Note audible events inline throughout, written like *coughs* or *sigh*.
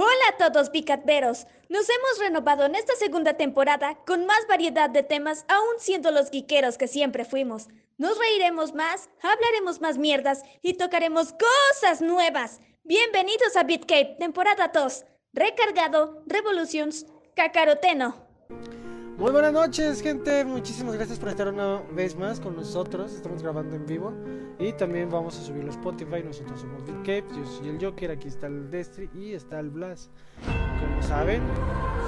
Hola a todos picatveros. Nos hemos renovado en esta segunda temporada con más variedad de temas, aún siendo los guiqueros que siempre fuimos. Nos reiremos más, hablaremos más mierdas y tocaremos cosas nuevas. Bienvenidos a BitCape, temporada 2. Recargado, Revolutions, Cacaroteno. Muy buenas noches, gente. Muchísimas gracias por estar una vez más con nosotros. Estamos grabando en vivo y también vamos a subirlo a Spotify. Nosotros somos BitCape. Yo soy el Joker. Aquí está el Destry y está el Blas. Como saben,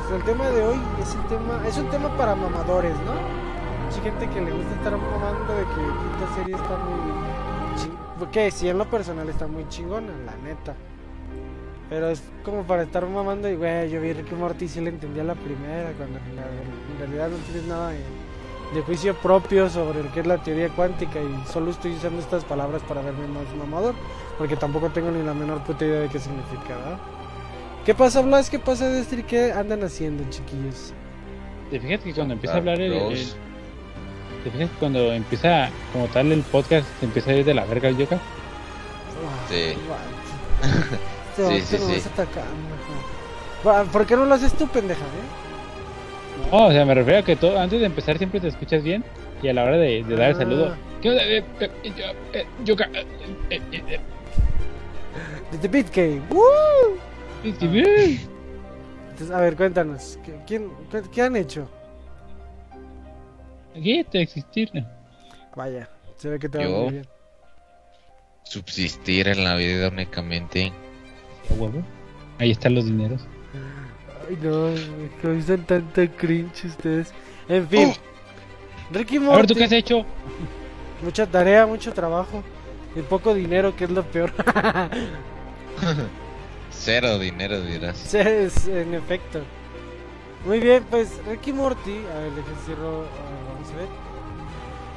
pues el tema de hoy es un tema, es un tema para mamadores, ¿no? Hay gente que le gusta estar mamando de que esta serie está muy. Que si en lo personal está muy chingona, la neta. Pero es como para estar mamando y, güey, yo vi Ricky Morty y sí le entendía la primera, cuando en, la- en realidad no tienes nada de, de juicio propio sobre lo que es la teoría cuántica y solo estoy usando estas palabras para verme más mamador, porque tampoco tengo ni la menor puta idea de qué significa, ¿verdad? ¿Qué pasa, Blas? ¿Qué pasa, Destry? ¿Qué andan haciendo, chiquillos? ¿Te fijas que cuando empieza Ah, a hablar el, ¿Te fijas que cuando empieza como tal el podcast se empieza a ir de la verga el Yoka? Sí. *laughs* *laughs* Este Sí, sí, sí. vas atacando, ajá. Va, ¿Por qué no lo haces tú, pendeja, eh? No, o sea, me refiero a que todo, antes de empezar siempre te escuchas bien y a la hora de, de dar el Ah. saludo. ¿Qué onda? Yo- eh, Desde BitCave. ¡Woo! Entonces, a ver, cuéntanos. ¿qué, quién- qué, qué han hecho? Aquí te existir. Vaya, se ve que te va muy bien. Subsistir en la vida únicamente. A huevo. Ahí están los dineros. Ay, no, me causan tanta cringe ustedes. En fin, Ricky A ver, ¿tú qué Morty, has hecho? mucha tarea, mucho trabajo y poco dinero, que es lo peor. *laughs* Cero dinero dirás. Sí, es, en efecto. Muy bien, pues Ricky Morty, a ver, déjenme cierro, ah, vamos a ver.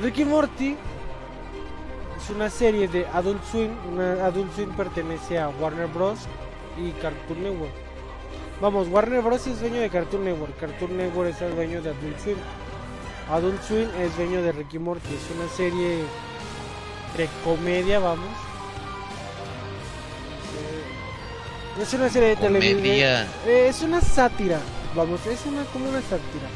Ricky Morty es una serie de Adult Swim. Una Adult Swim pertenece a Warner Bros. y Cartoon Network. Vamos, Warner Bros. es dueño de Cartoon Network. Cartoon Network es el dueño de Adult Swim. Adult Swim es dueño de Ricky Morty. Es una serie de comedia, vamos. Eh, Es una serie de televisión. Eh, es una sátira, vamos, es una como una sátira.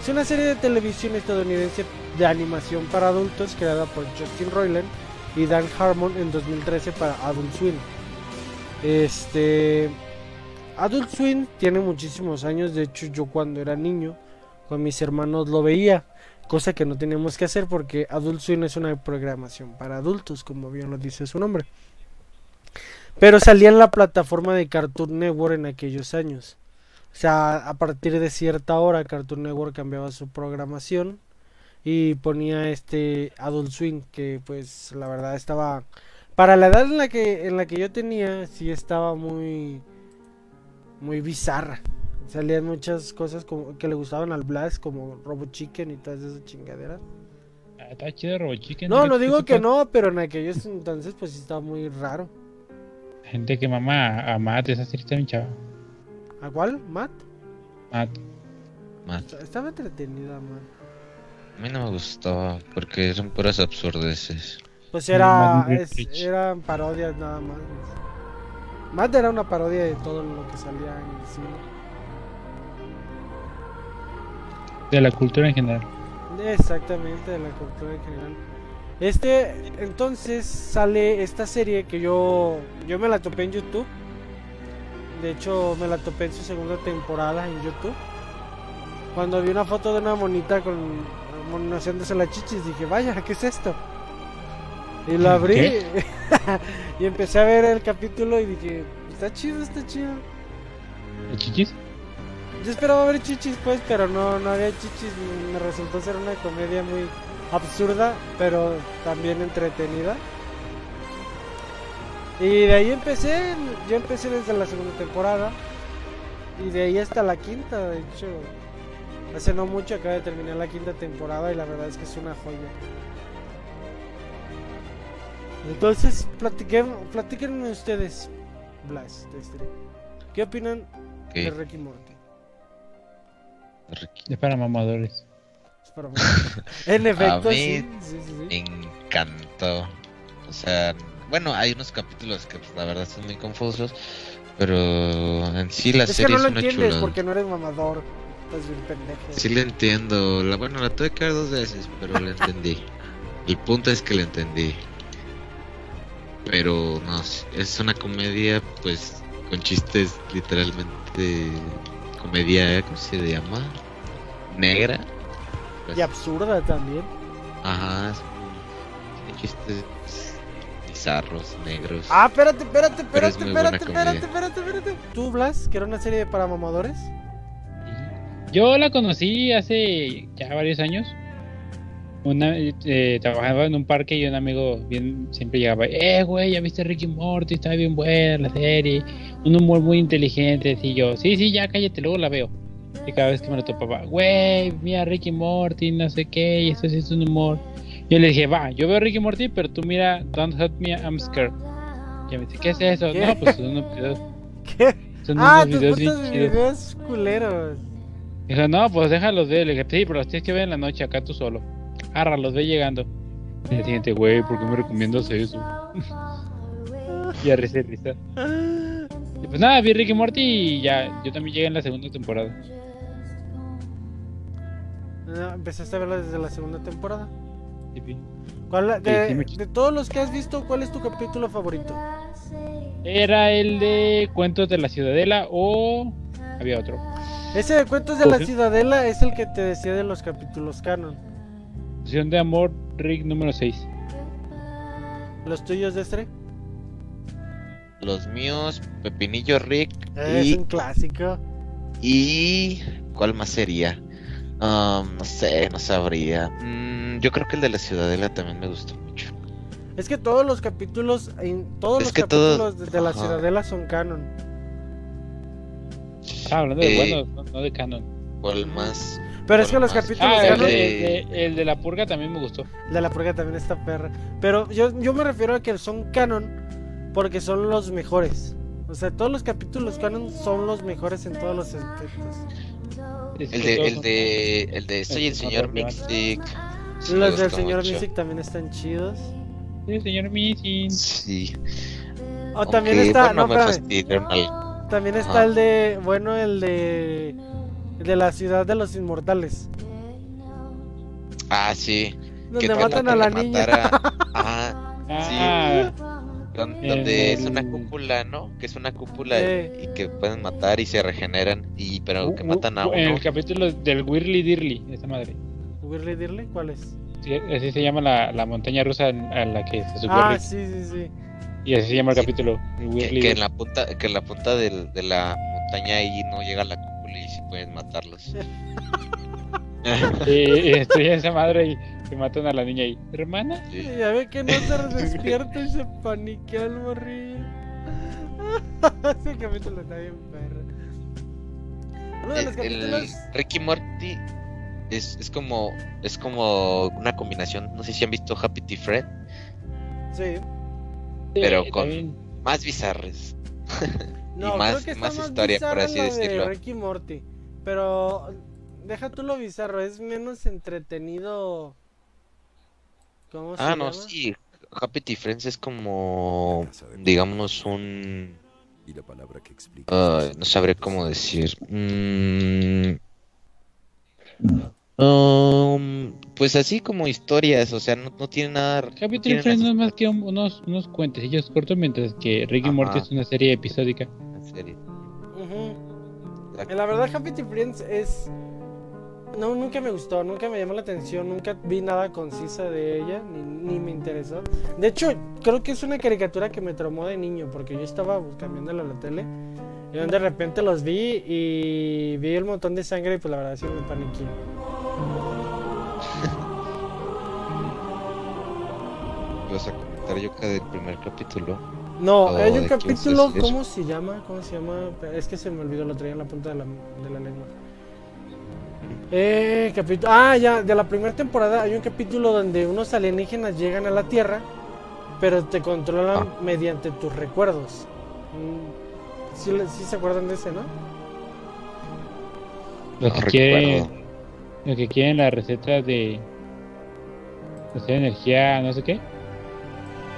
Es una serie de televisión estadounidense de animación para adultos creada por Justin Roiland y Dan Harmon en 2013 para Adult Swim. Este Adult Swim tiene muchísimos años, de hecho yo cuando era niño con mis hermanos lo veía, cosa que no teníamos que hacer porque Adult Swim es una programación para adultos, como bien lo dice su nombre. Pero salía en la plataforma de Cartoon Network en aquellos años. O sea, a partir de cierta hora Cartoon Network cambiaba su programación y ponía este Adult Swim que pues la verdad estaba para la edad en la que en la que yo tenía sí estaba muy muy bizarra. Salían muchas cosas como que le gustaban al Blast como Robo Chicken y todas esas chingaderas. Ah, Está chido Robo Chicken. No, ¿qué- no digo que no, pero en aquellos entonces pues sí estaba muy raro. Gente que mama a, Matt, esa serie está bien chava. ¿A cuál? ¿Matt? Matt. Man, Estaba entretenida, man. A mí no me gustó porque son puras absurdeces. Pues era, es- eran parodias nada más. Matt era una parodia de todo lo que salía en el cine. De la cultura en general. Exactamente, de la cultura en general. Este, entonces sale esta serie que yo, yo me la topé en YouTube. De hecho, me la topé en su segunda temporada en YouTube. Cuando vi una foto de una monita con haciéndose las chichis, dije, vaya, ¿qué es esto? Y lo abrí *laughs* y empecé a ver el capítulo y dije, está chido, está chido. ¿El chichis? Yo esperaba ver chichis pues, pero no, no había chichis. Me resultó ser una comedia muy absurda, pero también entretenida. Y de ahí empecé, yo empecé desde la segunda temporada. Y de ahí hasta la quinta, de hecho. Hace no mucho acaba de terminar la quinta temporada y la verdad es que es una joya. Entonces, platiquen, platíquenme ustedes, Blas, Destry. ¿Qué opinan de Ok, Ricky Morty? Es para mamadores. En *laughs* efecto, mí- sí, sí, sí, me sí. encantó. O sea, bueno, hay unos capítulos que pues, la verdad son muy confusos, Pero en sí la es que serie no es lo una entiendes porque no eres mamador. Estás bien pendejo. Sí le entiendo. La, bueno, la tuve que ver dos veces, pero la entendí. El punto es que la entendí. Pero no, es una comedia, pues, con chistes literalmente. Comedia, ¿cómo se llama? Negra. Pues, Y absurda también. Ajá, tiene chistes bizarros, negros. Ah, espérate, espérate, espérate, espérate, comedia. espérate, espérate, espérate. ¿Tú, Blas, que era una serie para mamadores? Yo la conocí hace ya varios años. Una, eh, trabajaba en un parque y un amigo bien siempre llegaba, eh, güey, ya viste Ricky Morty, está bien buena la serie, un humor muy inteligente, y yo, sí, sí, ya cállate, luego la veo. Y cada vez que me lo topaba, güey, mira Ricky Morty, no sé qué, y esto sí es un humor. Yo le dije, va, yo veo Ricky Morty, pero tú mira Don't Hurt Me, I'm Scared. Y me dice, ¿qué es eso? ¿Qué? No, pues son unos videos, *laughs* ¿Qué? son Ah, unos videos bien chidos. videos culeros. Dijo, no, pues déjalos ver. Le dije, sí, pero los tienes que ver en la noche acá tú solo. Arra, los ve llegando. Y el siguiente, güey, ¿por qué me recomiendas eso? *laughs* y a risa risa. Y pues nada, vi Ricky Morty y ya, yo también llegué en la segunda temporada. No, empezaste a verla desde la segunda temporada. Y vi. ¿Cuál, Sí, de, sí me- de todos los que has visto, ¿cuál es tu capítulo favorito? Era el de Cuentos de la Ciudadela o había otro. Ese de Cuentos de la Ujú. Ciudadela es el que te decía de los capítulos canon. Sesión de amor, Rick número 6. ¿Los tuyos, Destre? Los míos, Pepinillo Rick Es y, un clásico. y... ¿Cuál más sería? Um, no sé, no sabría. Mm, yo creo que el de la Ciudadela también me gustó mucho. Es que todos los capítulos, en- todos Es los todo- capítulos de, de la Ajá. Ciudadela son canon. Ah, hablando de Eh, buenos, no, no de canon. ¿Cuál más? Pero es que ¿Cuál los más? capítulos Ah, el canon, de, el de- el de la purga también me gustó. de la purga también está perra. Pero yo, yo me refiero a que son canon porque son los mejores. O sea, todos los capítulos canon son los mejores en todos los aspectos. El de, el de, el de Soy el señor sí me Los del señor. Music también están chidos. Sí, señor Missing. Sí. O también está, bueno, no, me también está Ajá. el de, bueno, el de, el de la ciudad de los inmortales. Ah, sí. Donde que matan a la niña. a- *laughs* Ajá. Ah, Don- El- donde es una cúpula, ¿no? Que es una cúpula y- Eh. y que pueden matar y se regeneran y pero que u- matan a u- En uno. el capítulo del Whirly Dirly, esa madre. ¿Whirly Dirly? ¿Cuál es? Sí, así se llama la, la montaña rusa en- a la que se Ah, Rick. sí, sí, sí. Y así se llama el Sí. capítulo. el Que, que en la punta que en la punta del- de la montaña ahí no llega la cúpula y sí pueden matarlos. Y estoy en esa madre y se matan a la niña ahí. ¿Hermana? Sí. Ya ve que no se despierta y se paniquea el morrillo. *laughs* Ese capítulo está bien perro. Uno de los El, el capítulos. Ricky Morty es, es como es como una combinación, no sé si han visto Happy Tea Friend, Sí. Pero con- también. más bizarres. *laughs* No, más- creo que está más más, historia, por así la decirlo. De Ricky Morty. Pero deja tú lo bizarro, es menos entretenido. ¿Cómo se Ah, no, llama? sí. Happy Friends es como digamos un Y la palabra que explica. Ah, no sabré cómo decir. Mm, um, pues así como historias, o sea, no, no tiene nada. Happy Tree Friends no es más que un- unos, unos cuentecillos cortos, mientras que Ricky Ajá. Morty es una serie episódica. en serio. Ujú. La- La verdad, Happy Tree Friends es. No, nunca me gustó, nunca me llamó la atención, nunca vi nada concisa de ella, ni, ni me interesó. De hecho, creo que es una caricatura que me traumó de niño, porque yo estaba cambiándola a la tele, y de repente los vi y vi el montón de sangre, y pues la verdad sí me paniqué. Vas a comentar yo que del primer capítulo. No, Oh, hay un ¿de qué capítulo? ¿cómo se llama? ¿Cómo se llama? Es que se me olvidó, lo traía en la punta de la, de la lengua. Eh, capítulo. Ah, ya, de la primera temporada hay un capítulo donde unos alienígenas llegan a la Tierra, pero te controlan Ah. mediante tus recuerdos. Mm, ¿Sí, le- sí se acuerdan de ese, no? Lo No que quieren, lo que quieren la receta de hacer energía, no sé qué.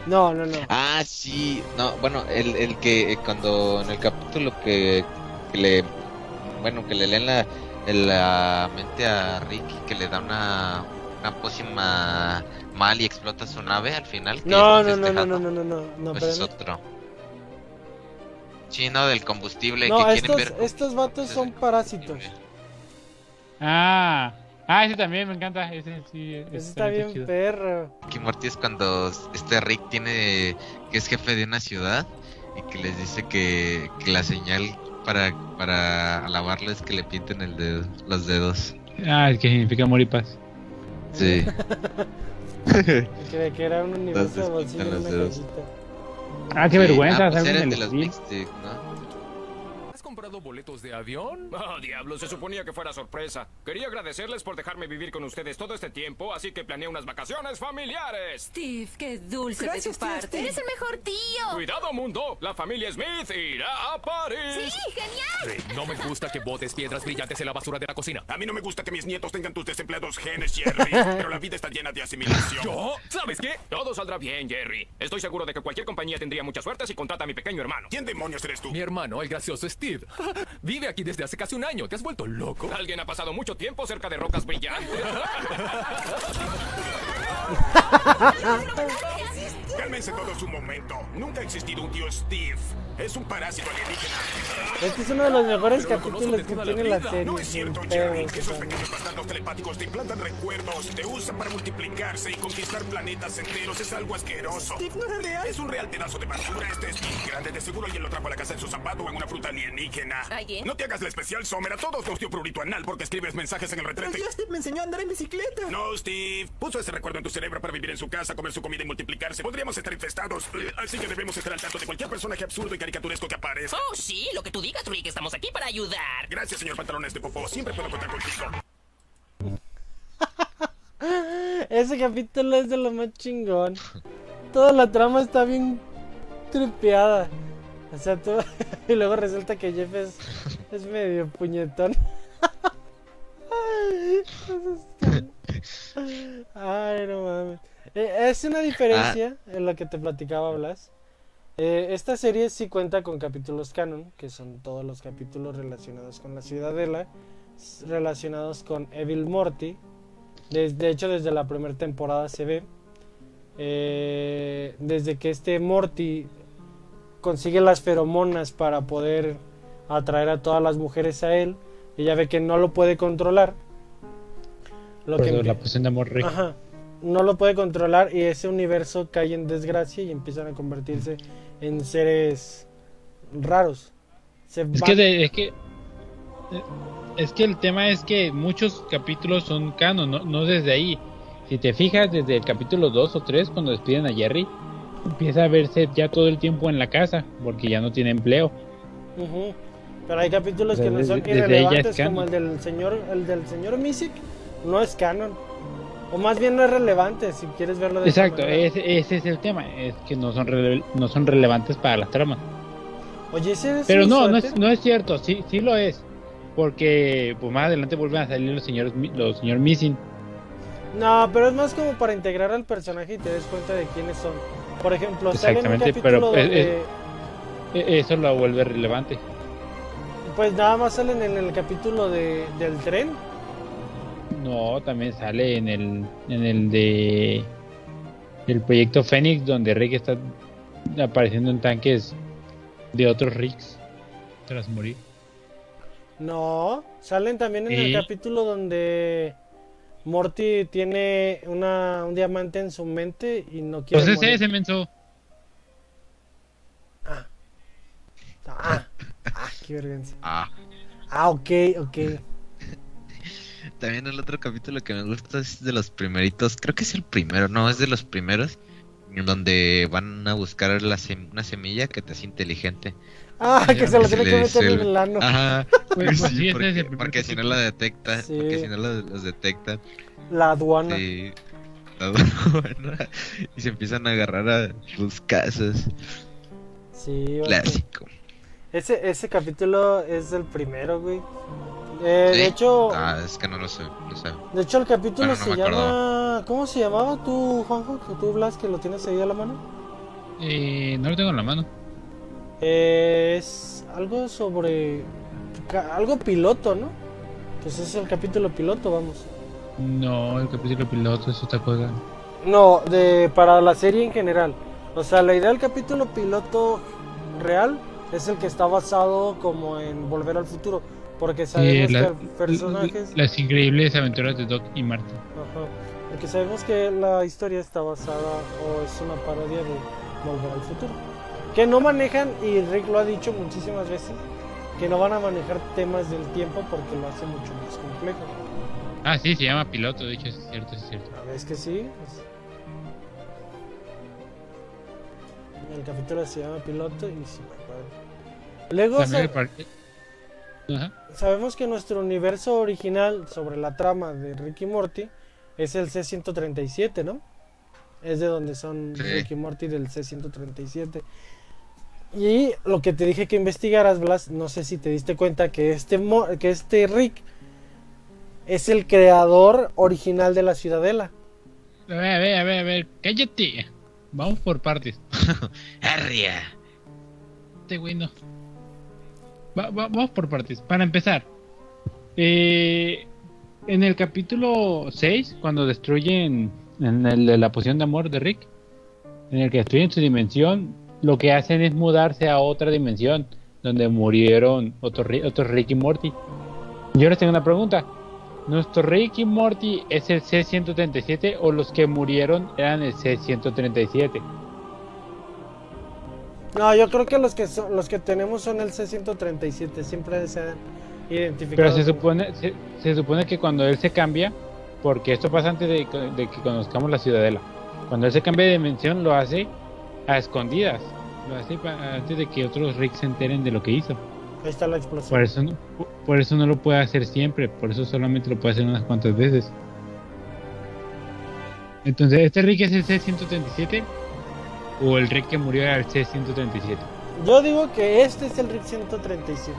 No, no, no. Ah, sí. No, bueno, el, el que eh, cuando en el capítulo que, que le. Bueno, que le leen la, la mente a Ricky, que le da una, una pócima mal y explota su nave al final. que No, no, no, no, no, no, no, no, no, Pues es otro. Sí, no, del combustible. No, que quieren estos, ver combustible. estos vatos son parásitos. Ah, ah, ese también me encanta. Ese sí, ese Ese está bien chido. perro. Ricky Morty es cuando este Rick tiene que es jefe de una ciudad y que les dice que, que la señal para para alabarlo es que le pinten el dedo, los dedos. Ah, es que significa amor y paz. Sí. *laughs* Que era un universo de bolsillo en una. Ah, qué Sí, vergüenza, ah, pues En de los. ¿Has comprado boletos de avión? Oh, diablo, se suponía que fuera sorpresa. Quería agradecerles por dejarme vivir con ustedes todo este tiempo, así que planeé unas vacaciones familiares. Steve, qué dulce Gracias, de tu parte. Steve. Eres el mejor tío. Cuidado, mundo, la familia Smith irá a París. Sí, genial. No me gusta que botes piedras brillantes en la basura de la cocina. A mí no me gusta que mis nietos tengan tus desempleados genes, Jerry, *laughs* pero la vida está llena de asimilación. ¿Yo? ¿Sabes qué? Todo saldrá bien, Jerry. Estoy seguro de que cualquier compañía tendría mucha suerte si contrata a mi pequeño hermano. ¿Quién demonios eres tú? Mi hermano, el gracioso Steve. *laughs* Vive aquí desde hace casi un año. ¿Te has vuelto loco? Alguien ha pasado mucho tiempo cerca de rocas brillantes. *laughs* *laughs* *laughs* Cálmense todos un momento. Nunca ha existido un tío Steve. Es un parásito alienígena. Este es uno de los mejores Pero capítulos que la tiene la vida. serie. No es cierto, Jerry. Esos pequeños bastardos telepáticos te implantan recuerdos, te usan para multiplicarse y conquistar planetas enteros. Es algo asqueroso. Steve no era real. Es un real pedazo de basura. Este es Steve grande. De seguro alguien lo trajo a la casa en su zapato o en una fruta alienígena. ¿Alguien? No te hagas la especial, Sommer. A todos nos dio prurito anal porque escribes mensajes en el retrete. Steve me enseñó a andar en bicicleta. No, Steve. Puso ese recuerdo en tu cerebro para vivir en su casa, comer su comida y multiplicarse. Podríamos estar infestados. Así que debemos estar al tanto de cualquier personaje absurdo y caricaturesco que aparezca. Oh, sí, lo que tú digas, Rick, estamos aquí para ayudar. Gracias, señor Pantalones de Popó. Siempre puedo contar contigo. *laughs* Ese capítulo es de lo más chingón. Toda la trama está bien tripeada. O sea, todo... *laughs* y luego resulta que Jeff es, es medio puñetón. *laughs* Ay, no mames. Eh, es una diferencia en lo que te platicaba Blas. Eh, esta serie sí cuenta con capítulos canon, que son todos los capítulos relacionados con la Ciudadela, relacionados con Evil Morty. De hecho, desde la primera temporada se ve. eh, desde que este Morty consigue las feromonas para poder atraer a todas las mujeres a él, ella ve que no lo puede controlar. Lo Por que eso empie- la posición de amor. Ajá. No lo puede controlar y ese universo cae en desgracia y empiezan a convertirse en seres raros. Se Es van- que, de- es que eh, es que el tema es que muchos capítulos son canon, no, no desde ahí. Si te fijas desde el capítulo 2 o 3 cuando despiden a Jerry, empieza a verse ya todo el tiempo en la casa porque ya no tiene empleo. Ujú. Pero hay capítulos que no son desde irrelevantes como el del señor el del señor Misic no es canon. O más bien no es relevante si quieres verlo de Exacto, ese, ese es el tema, es que no son rele- no son relevantes para las tramas. Oye, ese es Pero no, no es, no es cierto, sí, sí lo es. Porque pues más adelante vuelven a salir los señores los señor Missing. No, pero es más como para integrar al personaje y te des cuenta de quiénes son. Por ejemplo, sale en un Exactamente, capítulo pero es- donde E- Eso lo vuelve relevante. pues nada más salen en el capítulo de, del tren. No, también sale en el en el de el proyecto Fénix donde Rick está apareciendo en tanques de otros Ricks tras morir. No, salen también en el capítulo donde Morty tiene una, un diamante en su mente y no quiere Pues ese ese menso. Ah, ah, qué vergüenza. Ah. Ah, ok, ok. También el otro capítulo que me gusta es de los primeritos, creo que es el primero, no, es de los primeros, en donde van a buscar la sem- una semilla que te hace inteligente. Ah, que se lo tiene que meter en el- ano. Ajá, Pues, *laughs* sí, porque, es el primer porque si no la detecta, Sí. porque si no lo- los detecta, La aduana. sí, todo, *laughs* bueno, y se empiezan a agarrar a los casos, Sí, clásico. Ese, ese capítulo es el primero, güey. Eh, ¿Sí? De hecho, Ah, es que no lo sé, no sé. de hecho el capítulo Bueno, no se llama... ¿Cómo se llamaba tú, Juanjo? ¿O tú, Blas, que lo tienes ahí a la mano? Eh, no lo tengo en la mano. Eh, es algo sobre. Algo piloto, ¿no? Pues es el capítulo piloto, vamos. No, el capítulo piloto es otra cosa. No, de para la serie en general. O sea, la idea del capítulo piloto real es el que está basado como en Volver al Futuro. Porque sabemos Eh, la- que personajes. Las increíbles aventuras de Doc y Marty. Ajá. Porque sabemos que la historia está basada o es una parodia de Volver al Futuro. Que no manejan, y Rick lo ha dicho muchísimas veces, que no van a manejar temas del tiempo porque lo hace mucho más complejo. Ah, sí, se llama piloto, de hecho, es cierto, es cierto. ¿Ves que sí? Pues- El capítulo se llama Piloto y sí me acuerdo. Luego También parece- Ajá. Sabemos que nuestro universo original sobre la trama de Ricky Morty es el C-137, ¿no? Es de donde son Sí. Ricky Morty del C-137. Y lo que te dije que investigaras, Blas, no sé si te diste cuenta que este, mo- que este Rick es el creador original de la Ciudadela. A ver, a ver, a ver, a ver, cállate. Vamos por partes. *laughs* Arria. Este güey no. Va- va- vamos por partes. Para empezar, eh, en el capítulo 6, cuando destruyen en el de la poción de amor de Rick, en el que destruyen su dimensión, lo que hacen es mudarse a otra dimensión donde murieron otros otros Rick y Morty. Yo les tengo una pregunta. ¿Nuestro Rick y Morty es el C-137 o los que murieron eran el C-137? No, yo creo que los que son, los que tenemos son el C137, siempre se han identificado. Pero se como- supone, se, se supone que cuando él se cambia, porque esto pasa antes de, que- de que conozcamos la ciudadela, cuando él se cambia de dimensión lo hace a escondidas, lo hace pa- antes de que otros Rick se enteren de lo que hizo. Ahí está la explosión. Por eso, no, por eso no lo puede hacer siempre, por eso solamente lo puede hacer unas cuantas veces. Entonces, ¿este Rick es el C-137? ¿O el Rick que murió era el C-137? Yo digo que este es el Rick 137.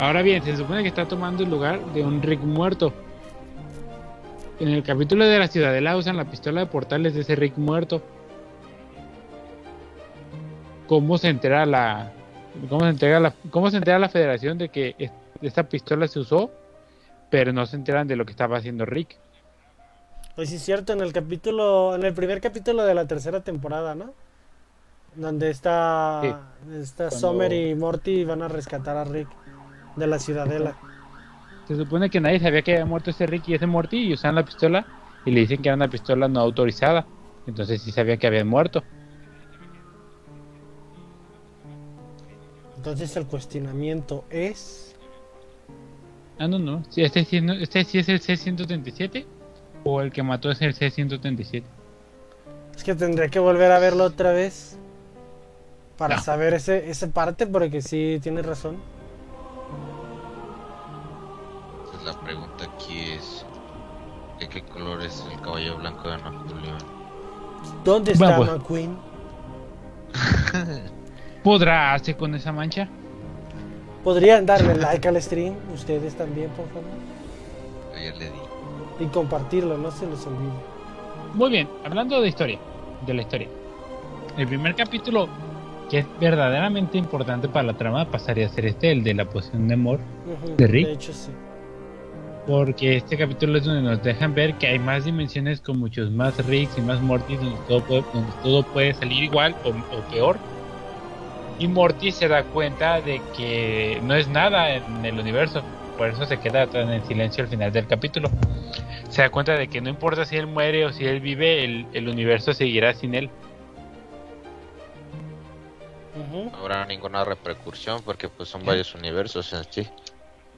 Ahora bien, se supone que está tomando el lugar de un Rick muerto. En el capítulo de la Ciudadela usan la pistola de portales de ese Rick muerto. ¿Cómo se entera la cómo se entera la cómo se entera la Federación de que es- esta pistola se usó, pero no se enteran de lo que estaba haciendo Rick? Pues sí es cierto, en el capítulo, en el primer capítulo de la tercera temporada, ¿no? Donde está, está Cuando- Summer y Morty van a rescatar a Rick de la ciudadela. Se supone que nadie sabía que había muerto ese Rick y ese Morty y usan la pistola y le dicen que era una pistola no autorizada. Entonces sí sabía que habían muerto. Entonces el cuestionamiento es... Ah, no, no. Sí, este, sí, este sí es el C-137 o el que mató es el C-137. Es que tendría que volver a verlo otra vez para No. saber ese, esa parte, porque sí, tienes razón. Entonces la pregunta aquí es: ¿de qué color es el caballo blanco de Napoleón? ¿Dónde está Bueno, pues. McQueen? *laughs* ¿Podrá hacer con esa mancha? Podrían darle like al stream, ustedes también, por favor. Ayer le di. Y compartirlo, no se les olvide. Muy bien, hablando de historia, de la historia. El primer capítulo que es verdaderamente importante para la trama pasaría a ser este, el de la poción de amor, ¿De Rick? De hecho, sí. porque este capítulo es donde nos dejan ver que hay más dimensiones con muchos más Ricks y más Mortys donde todo puede, donde todo puede salir igual o, o peor. Y Morty se da cuenta de que no es nada en el universo, por eso se queda tan en silencio al final del capítulo. Se da cuenta de que no importa si él muere o si él vive, el, el universo seguirá sin él. No habrá ninguna repercusión porque pues son varios universos en sí.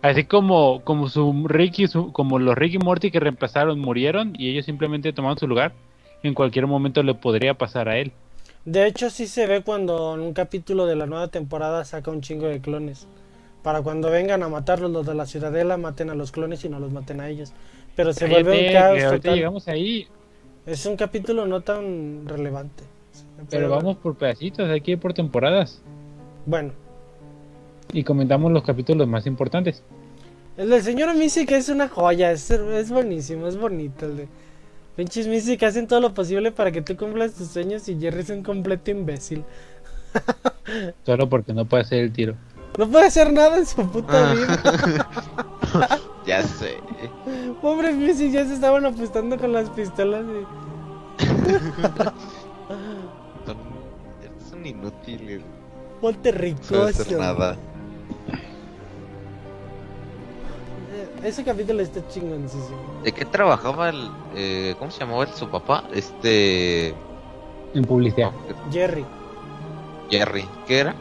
Así como, como su Rick y su- como los Rick y Morty que reemplazaron murieron y ellos simplemente tomaron su lugar, en cualquier momento le podría pasar a él. De hecho, sí se ve cuando en un capítulo de la nueva temporada saca un chingo de clones. Para cuando vengan a matarlos los de la ciudadela, maten a los clones y no los maten a ellos. Pero se vuelve un caos total. llegamos ahí, Es un capítulo no tan relevante. pero vamos por pedacitos, ir por temporadas Bueno, y comentamos los capítulos más importantes. el del señor que es una joya, es, es buenísimo, es bonito el de... Pinches que hacen todo lo posible para que tú cumplas tus sueños y Jerry es un completo imbécil. *laughs* Solo porque no puede hacer el tiro. No puede hacer nada en su puta Ah. vida. *laughs* Ya sé. Pobre Missy, ya se estaban apostando con las pistolas. y- *laughs* Son, son inútiles. Ponte No ricoso. hacer nada. Eh, Ese capítulo está chingoncísimo. ¿De qué trabajaba el. Eh, ¿Cómo se llamaba el- su papá? Este. En publicidad. Jerry, Jerry. ¿Qué era?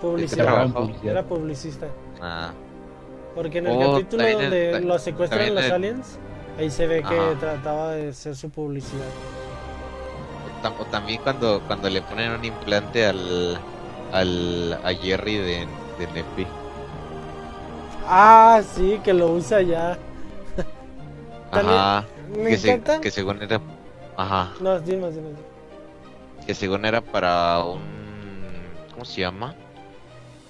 Publicidad. Era publicista. Ah, Porque en el Oh, capítulo donde el- lo secuestran los el- aliens, ahí se ve que trataba de hacer su publicidad. o, tam- o también cuando, cuando le ponen un implante al. al a Jerry de, de Nepi. Ah, sí, que lo usa ya. Ajá. Me Que, se- que según era. Ajá. No, dime, dime. Que según era para un. ¿Cómo se llama?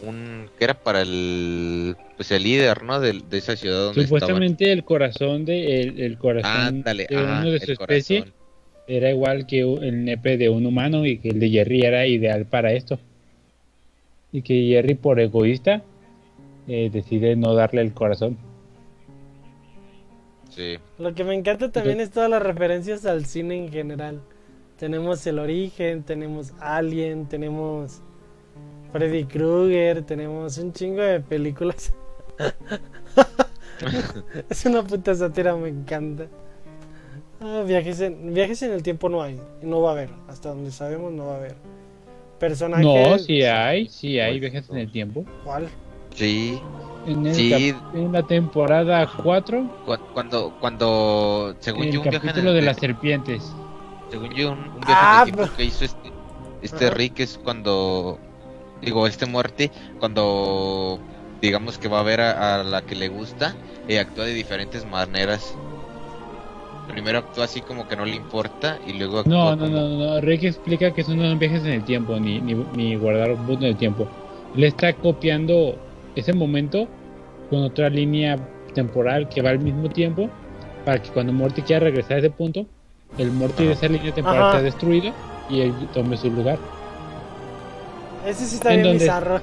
Un. que era para el. Pues el líder, ¿no? De, de esa ciudad donde Supuestamente el corazón de el, el corazón de uno de su especie corazón. era igual que el nepe de un humano y que el de Jerry era ideal para esto. Y que Jerry por egoísta eh, decide no darle el corazón. Sí. Lo que me encanta también es todas las referencias al cine en general. Tenemos El Origen, tenemos Alien, tenemos Freddy Krueger, tenemos un chingo de películas. *laughs* es una puta sátira, me encanta. Ah, viajes, en, viajes en el tiempo no hay, no va a haber. Hasta donde sabemos no va a haber. Personajes. No, sí hay, sí hay Pues, viajes en el tiempo. ¿Cuál? Sí. En, el Sí. en la temporada 4, Cu- Cuando, cuando, según el yo, un viaje en capítulo el- de las serpientes. según yo, un, un viaje Ah, en el tiempo pero- que hizo este, este. Rick es cuando, digo, este muerte, cuando, digamos que va a ver a, a la que le gusta y actúa de diferentes maneras. Primero actúa así como que no le importa y luego actúa No, no, como- no, no, Rick explica que eso no son viajes en el tiempo, ni, ni, ni guardar un punto en el tiempo. Él está copiando ese momento con otra línea temporal que va al mismo tiempo, para que cuando Morty quiera regresar a ese punto, el Morty de esa línea temporal Ajá. está destruido y él tome su lugar. Ese sí está ¿En bien dónde? bizarro.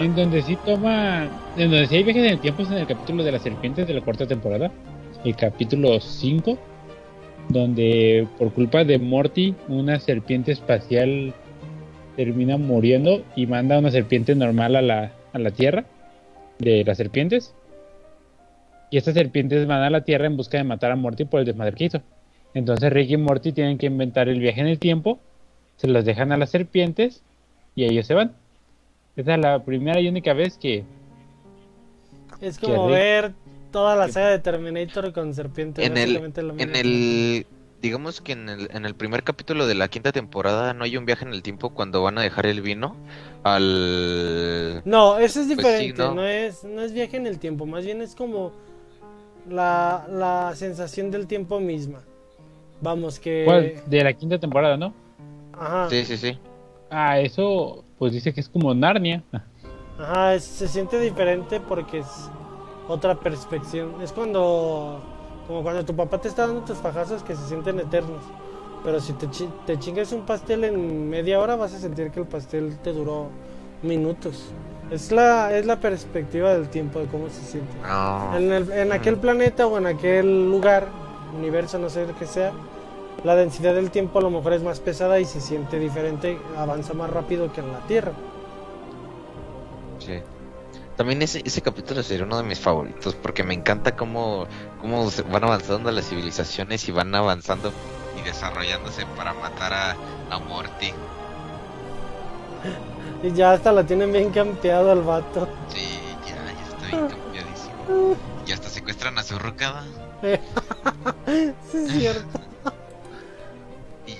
En donde sí toma, en donde sí hay viajes en el tiempo es en el capítulo de las serpientes de la cuarta temporada, el capítulo 5, donde por culpa de Morty una serpiente espacial termina muriendo y manda una serpiente normal a la, a la Tierra de las serpientes. Y estas serpientes van a la Tierra en busca de matar a Morty por el desmadre que hizo. Entonces Rick y Morty tienen que inventar el viaje en el tiempo, se los dejan a las serpientes y ellos se van. Esa es la primera y única vez que Es como ver toda la saga de Terminator con serpiente. en el, en el, digamos que en el, en el primer capítulo de la quinta temporada no hay un viaje en el tiempo cuando van a dejar el vino al, No, eso es Pues sí, diferente, ¿no? no. es, no es viaje en el tiempo, más bien es como la, la sensación del tiempo misma. Vamos, que... ¿Cuál? De la quinta temporada, ¿no? Ajá, sí, sí, sí. Ah, eso pues dice que es como Narnia. ajá, es- se siente diferente porque es otra perspectiva. Es cuando, como cuando tu papá te está dando tus fajazos que se sienten eternos. Pero si te, chi- te chingas un pastel en media hora vas a sentir que el pastel te duró minutos. Es la, es la perspectiva del tiempo, de cómo se siente. No. En, el- en aquel planeta o en aquel lugar, universo, no sé qué sea, la densidad del tiempo a lo mejor es más pesada y se siente diferente, avanza más rápido que en la Tierra. Sí. También ese, ese capítulo sería uno de mis favoritos porque me encanta cómo, cómo van avanzando las civilizaciones y van avanzando y desarrollándose para matar a, a Morty. Y ya hasta la tienen bien campeado al vato. Sí, ya, ya estoy cambiadísimo. Y hasta secuestran a su ruca. *laughs* sí, es cierto.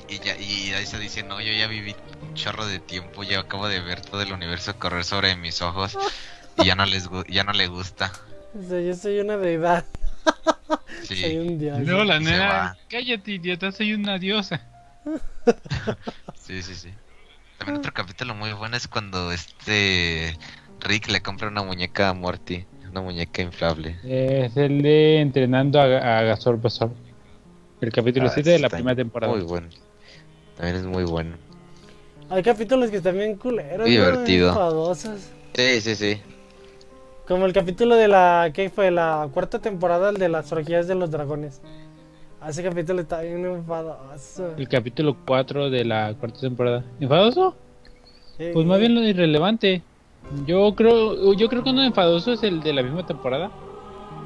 Y, ya, y ahí se dice, no, yo ya viví un chorro de tiempo, ya acabo de ver todo el universo correr sobre mis ojos y ya no les ya no le gusta. O sea, yo soy una deidad. Soy Sí, un dios. Luego la nena, cállate idiota, soy una diosa. sí, sí, sí. También otro capítulo muy bueno es cuando este Rick le compra una muñeca a Morty, una muñeca inflable. Es el de entrenando a, a Gasol Basol. El capítulo Ah, 7 de la primera temporada. Muy bueno. También es muy bueno. Hay capítulos que están bien culeros, ¿no? divertido. Enfadosos. Sí, sí, sí. Como el capítulo de la. ¿Qué fue? La cuarta temporada, el de las orgías de los dragones. Ah, Ese capítulo está bien enfadoso. El capítulo 4 de la cuarta temporada. ¿Enfadoso? Sí. Pues más bien lo irrelevante. Yo creo, yo creo que uno enfadoso es el de la misma temporada.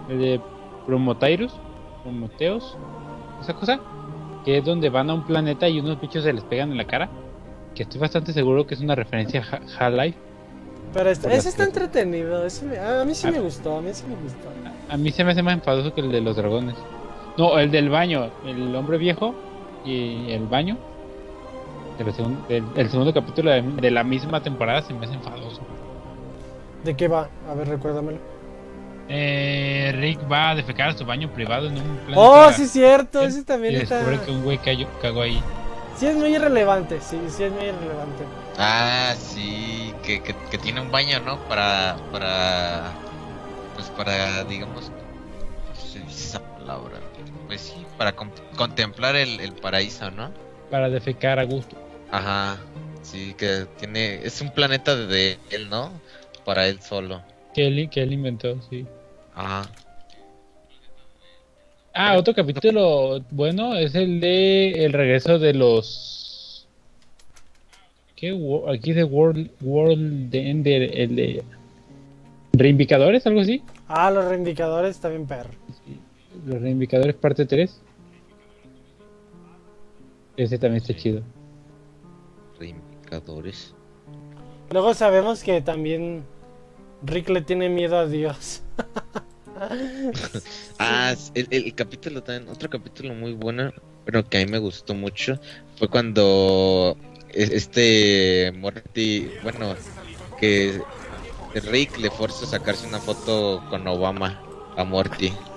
El de Promotyrus, Promoteos, esa cosa. Que es donde van a un planeta y unos bichos se les pegan en la cara. Que estoy bastante seguro que es una referencia a Ha- Half-Life. Pero este- ese está entretenido. ese me- a mí sí Ah. me gustó. A mí sí me gustó. A mí se me hace más enfadoso que el de los dragones. No, el del baño, el hombre viejo y el baño. De la segun- del- el segundo capítulo de, de la misma temporada se me hace enfadoso. ¿De qué va? A ver, recuérdamelo. Eh, Rick va a defecar a su baño privado en un planeta. Oh, sí, cierto. Ese también y está. descubre que un güey cayó, cagó ahí. Sí, es muy irrelevante. Sí, sí, es muy irrelevante. Ah, sí, que, que, que tiene un baño, ¿no? Para, para, pues para, digamos, ¿cómo se dice esa palabra? Pues sí, para contemplar el, el paraíso, ¿no? Para defecar a gusto. Ajá, sí, que tiene, es un planeta de él, ¿no? Para él solo. Que él, que él inventó, sí. Ajá. Ah, otro capítulo bueno es el de el regreso de los. ¿Qué? Aquí de World, World de Ender, el de. Reivindicadores, algo así. Ah, los reivindicadores bien perro. Los Reivindicadores parte 3. Ese también está chido. Reivindicadores. Luego sabemos que también Rick le tiene miedo a Dios. *laughs* Ah, el, el capítulo también, otro capítulo muy bueno, pero que a mí me gustó mucho, fue cuando e- este Morty, bueno, que Rick le fuerza a sacarse una foto con Obama a Morty. *laughs*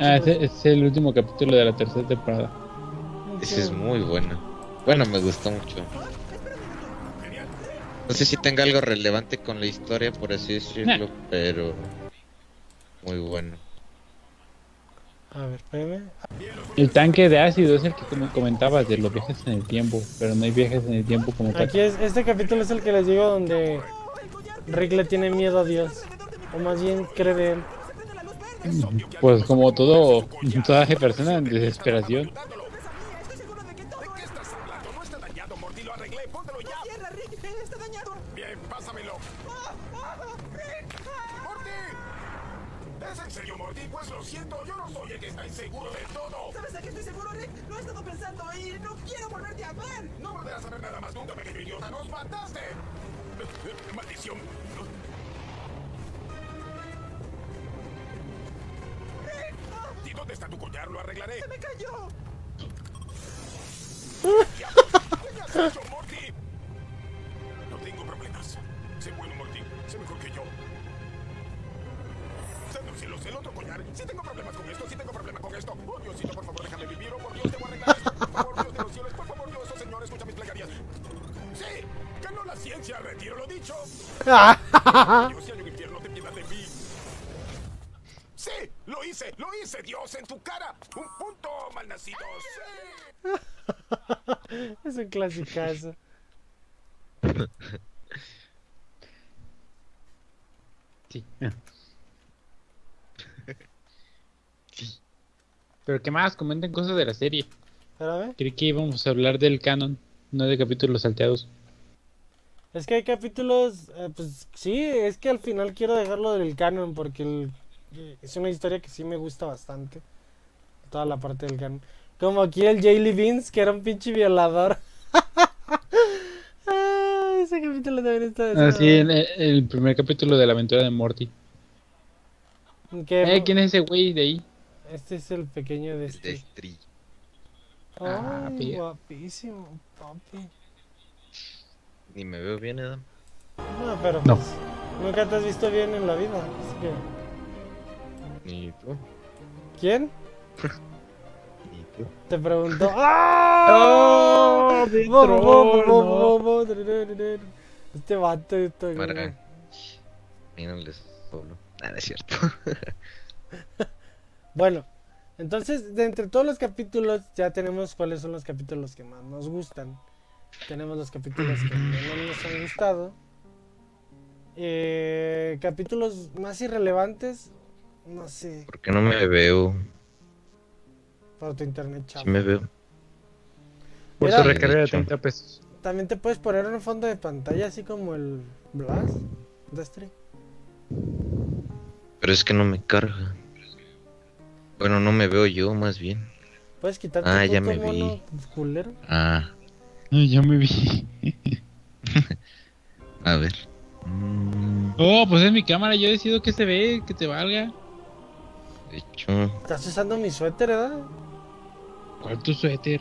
Ah, ese es el último capítulo de la tercera temporada. Ese es muy bueno. Bueno, me gustó mucho. No sé si tenga algo relevante con la historia, por así decirlo, pero muy bueno. A ver, espérame. El tanque de ácido es el que como comentabas de los viajes en el tiempo, pero no hay viajes en el tiempo como tal. Aquí es, este capítulo es el que les digo donde Rick le tiene miedo a Dios. O más bien cree de él. Pues como todo, *laughs* toda persona en desesperación. No tengo problemas. Sé bueno, Morty. Sé mejor que yo. Cielos, el otro collar. Sí tengo problemas con esto, sí tengo problemas con esto. Oh, Diosito, por favor, déjame vivir. Oh, por Dios, debo arreglar esto. Por favor, Dios de los cielos. Por favor, Dios, oh, Señor, escucha mis plegarias. Sí, ganó la ciencia, retiro lo dicho. *laughs* Dios, si hay un infierno, ten piedad de mí. Sí, lo hice, lo hice, Dios, en tu cara. *laughs* Es un clasicazo. Sí. Pero qué más, comenten cosas de la serie. Creí que íbamos a hablar del canon, no de capítulos salteados. Es que hay capítulos, eh, pues sí, es que al final quiero dejarlo del canon porque el- eh, es una historia que sí me gusta bastante. Toda la parte del canon. Como aquí el Jaylee Beans, que era un pinche violador. *laughs* Ah, ese capítulo también está... Ah, sí, el, el primer capítulo de la aventura de Morty. Eh, ¿quién es ese güey de ahí? Este es el pequeño de de este. Stri. Ah, Ay, pilla. guapísimo, papi. Ni me veo bien, Adam. No, pero No. pues, nunca te has visto bien en la vida. así que... Ni tú. ¿Quién? *laughs* Te preguntó. *laughs* ¡Ah! dr. Este vato. Este... Para. Mírales solo. Nada, es cierto. *laughs* Bueno, Entonces, de entre todos los capítulos, ya tenemos cuáles son los capítulos que más nos gustan. Tenemos los capítulos que menos nos han gustado. Eh, capítulos más irrelevantes, no sé, ¿Por qué no me veo? Para tu internet, chavo. Sí me veo. Por su recarga de De hecho. 30 pesos. También te puedes poner un fondo de pantalla así como el Blast, Destry. Pero es que no me carga. Bueno, no me veo yo, más bien. Puedes quitarte Ah, el ya me vi. mono culero. Ah, Ay, ya me vi. a ver. Mm, Oh, pues es mi cámara. Yo decido que se ve, que te valga. de hecho, Estás usando mi suéter, ¿verdad? ¿Cuál tu suéter?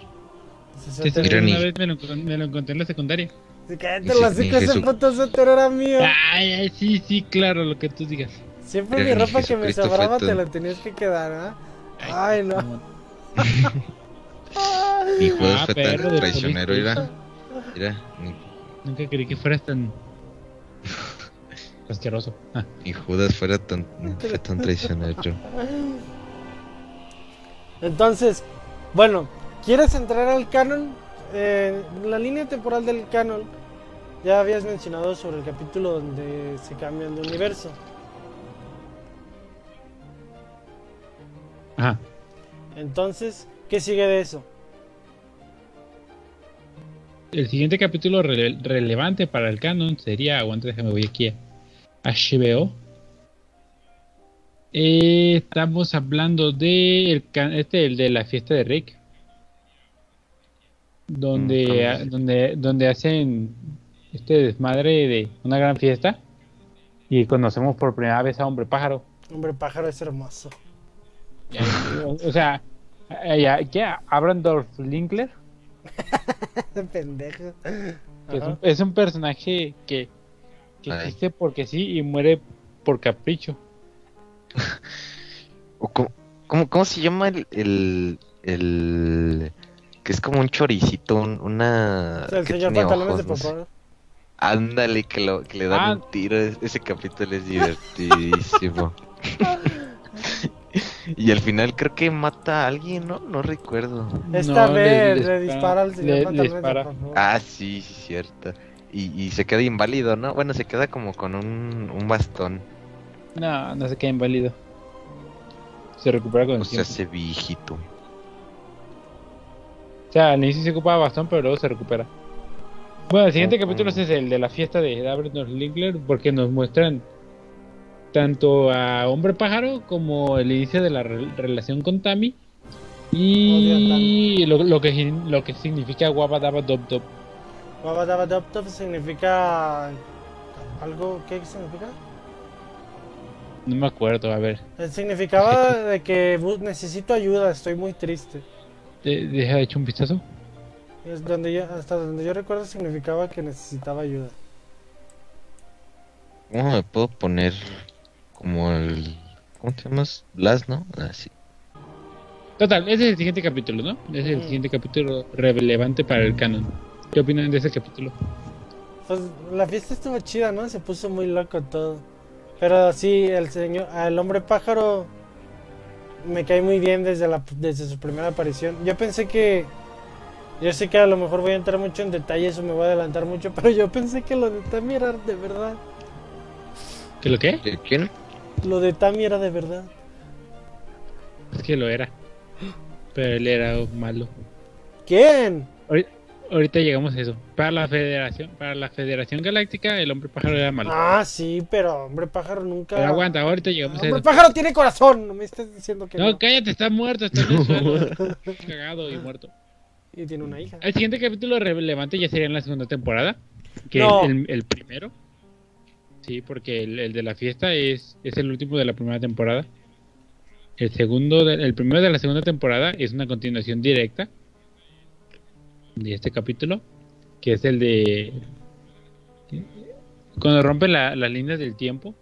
Ese suéter. una vez me lo, me lo encontré en la secundaria. Sí, Cállate ni hocico, ese puto suéter era mío. Ay, ay, sí, sí, claro, lo que tú digas. Siempre mi ropa que me sobraba te la tenías que quedar, ¿ah? Ay, no. *laughs* Mi Judas Ah, fue tan traicionero, mira. Mira, mi, Nunca creí que fueras tan. asqueroso. Ah, mi Judas fuera tan, *laughs* fue tan traicionero. Entonces, bueno, ¿quieres entrar al canon? Eh, la línea temporal del canon, ya habías mencionado sobre el capítulo donde se cambian de universo. Ajá. Entonces, ¿qué sigue de eso? El siguiente capítulo rele- relevante para el canon sería. Aguanta, déjame voy aquí a HBO. Eh, estamos hablando de el, este, el de la fiesta de Rick. Donde, Mm, a- donde, donde hacen este desmadre de una gran fiesta. Y conocemos por primera vez a Hombre Pájaro. Hombre pájaro es hermoso. O, o sea, eh, ya, ya, Abrandorf Linkler. *laughs* De pendejo. que es, un, es un personaje que, existe porque sí y muere por capricho. O ¿Cómo, cómo, cómo se llama el, el, el- que es como un choricito, un- una... O sea, el que señor tiene pantalones ojos, de no sé. Ándale, que, lo, que le dan Ah. un tiro. es- Ese capítulo es divertidísimo. *laughs* y al final creo que mata a alguien, ¿no? No recuerdo. Esta No, vez le, dispara al señor le- le pantalones de dispara. papá. Ah, sí, sí, cierto. Y, y se queda inválido, ¿no? Bueno, se queda como con un, un bastón. No, no se queda inválido. Se recupera con el O se tiempo. hace viejito. O sea, al inicio se ocupa bastón, pero luego se recupera. Bueno, el siguiente capítulo es el de la fiesta de Abrandorf Linkler porque nos muestran tanto a Hombre Pájaro como el inicio de la re- relación con Tammy y lo, lo que lo que significa Wabba Dabba Dub Dub. Baba Daba Dub Dub significa algo, ¿qué significa? No me acuerdo, a ver. Significaba de que necesito ayuda, estoy muy triste. de- Deja hecho un vistazo. Es donde yo, hasta donde yo recuerdo significaba que necesitaba ayuda. ¿Cómo me puedo poner como el... ¿Cómo te llamas? Blas, ¿no? Así. Total, ese es el siguiente capítulo, ¿no? Ese es el Mm. siguiente capítulo relevante para el canon. ¿Qué opinan de ese capítulo? Pues la fiesta estuvo chida, ¿no? Se puso muy loco todo. Pero sí, el señor, el hombre pájaro me cae muy bien desde la desde su primera aparición. Yo pensé que yo sé que a lo mejor voy a entrar mucho en detalles o me voy a adelantar mucho, *laughs* pero yo pensé que lo de Tammy era de verdad. ¿Qué lo qué? ¿De quién? Lo de Tammy era de verdad. Es que lo era. Pero él era malo. ¿Quién? Ahorita, ahorita llegamos a eso. Para la Federación, para la Federación Galáctica, el hombre pájaro era malo. Ah, sí, pero hombre pájaro nunca. Pero aguanta, ahorita llegamos a Hombre eso. pájaro tiene corazón, no me estés diciendo que no. No, cállate, está muerto, está suelo. *laughs* Cagado y muerto. Y tiene una hija. El siguiente capítulo relevante ya sería en la segunda temporada. Que No. es el, el primero. Sí, porque el, el de la fiesta es, es el último de la primera temporada. El segundo, de- el primero de la segunda temporada es una continuación directa de este capítulo, que es el de cuando rompen la- las líneas del tiempo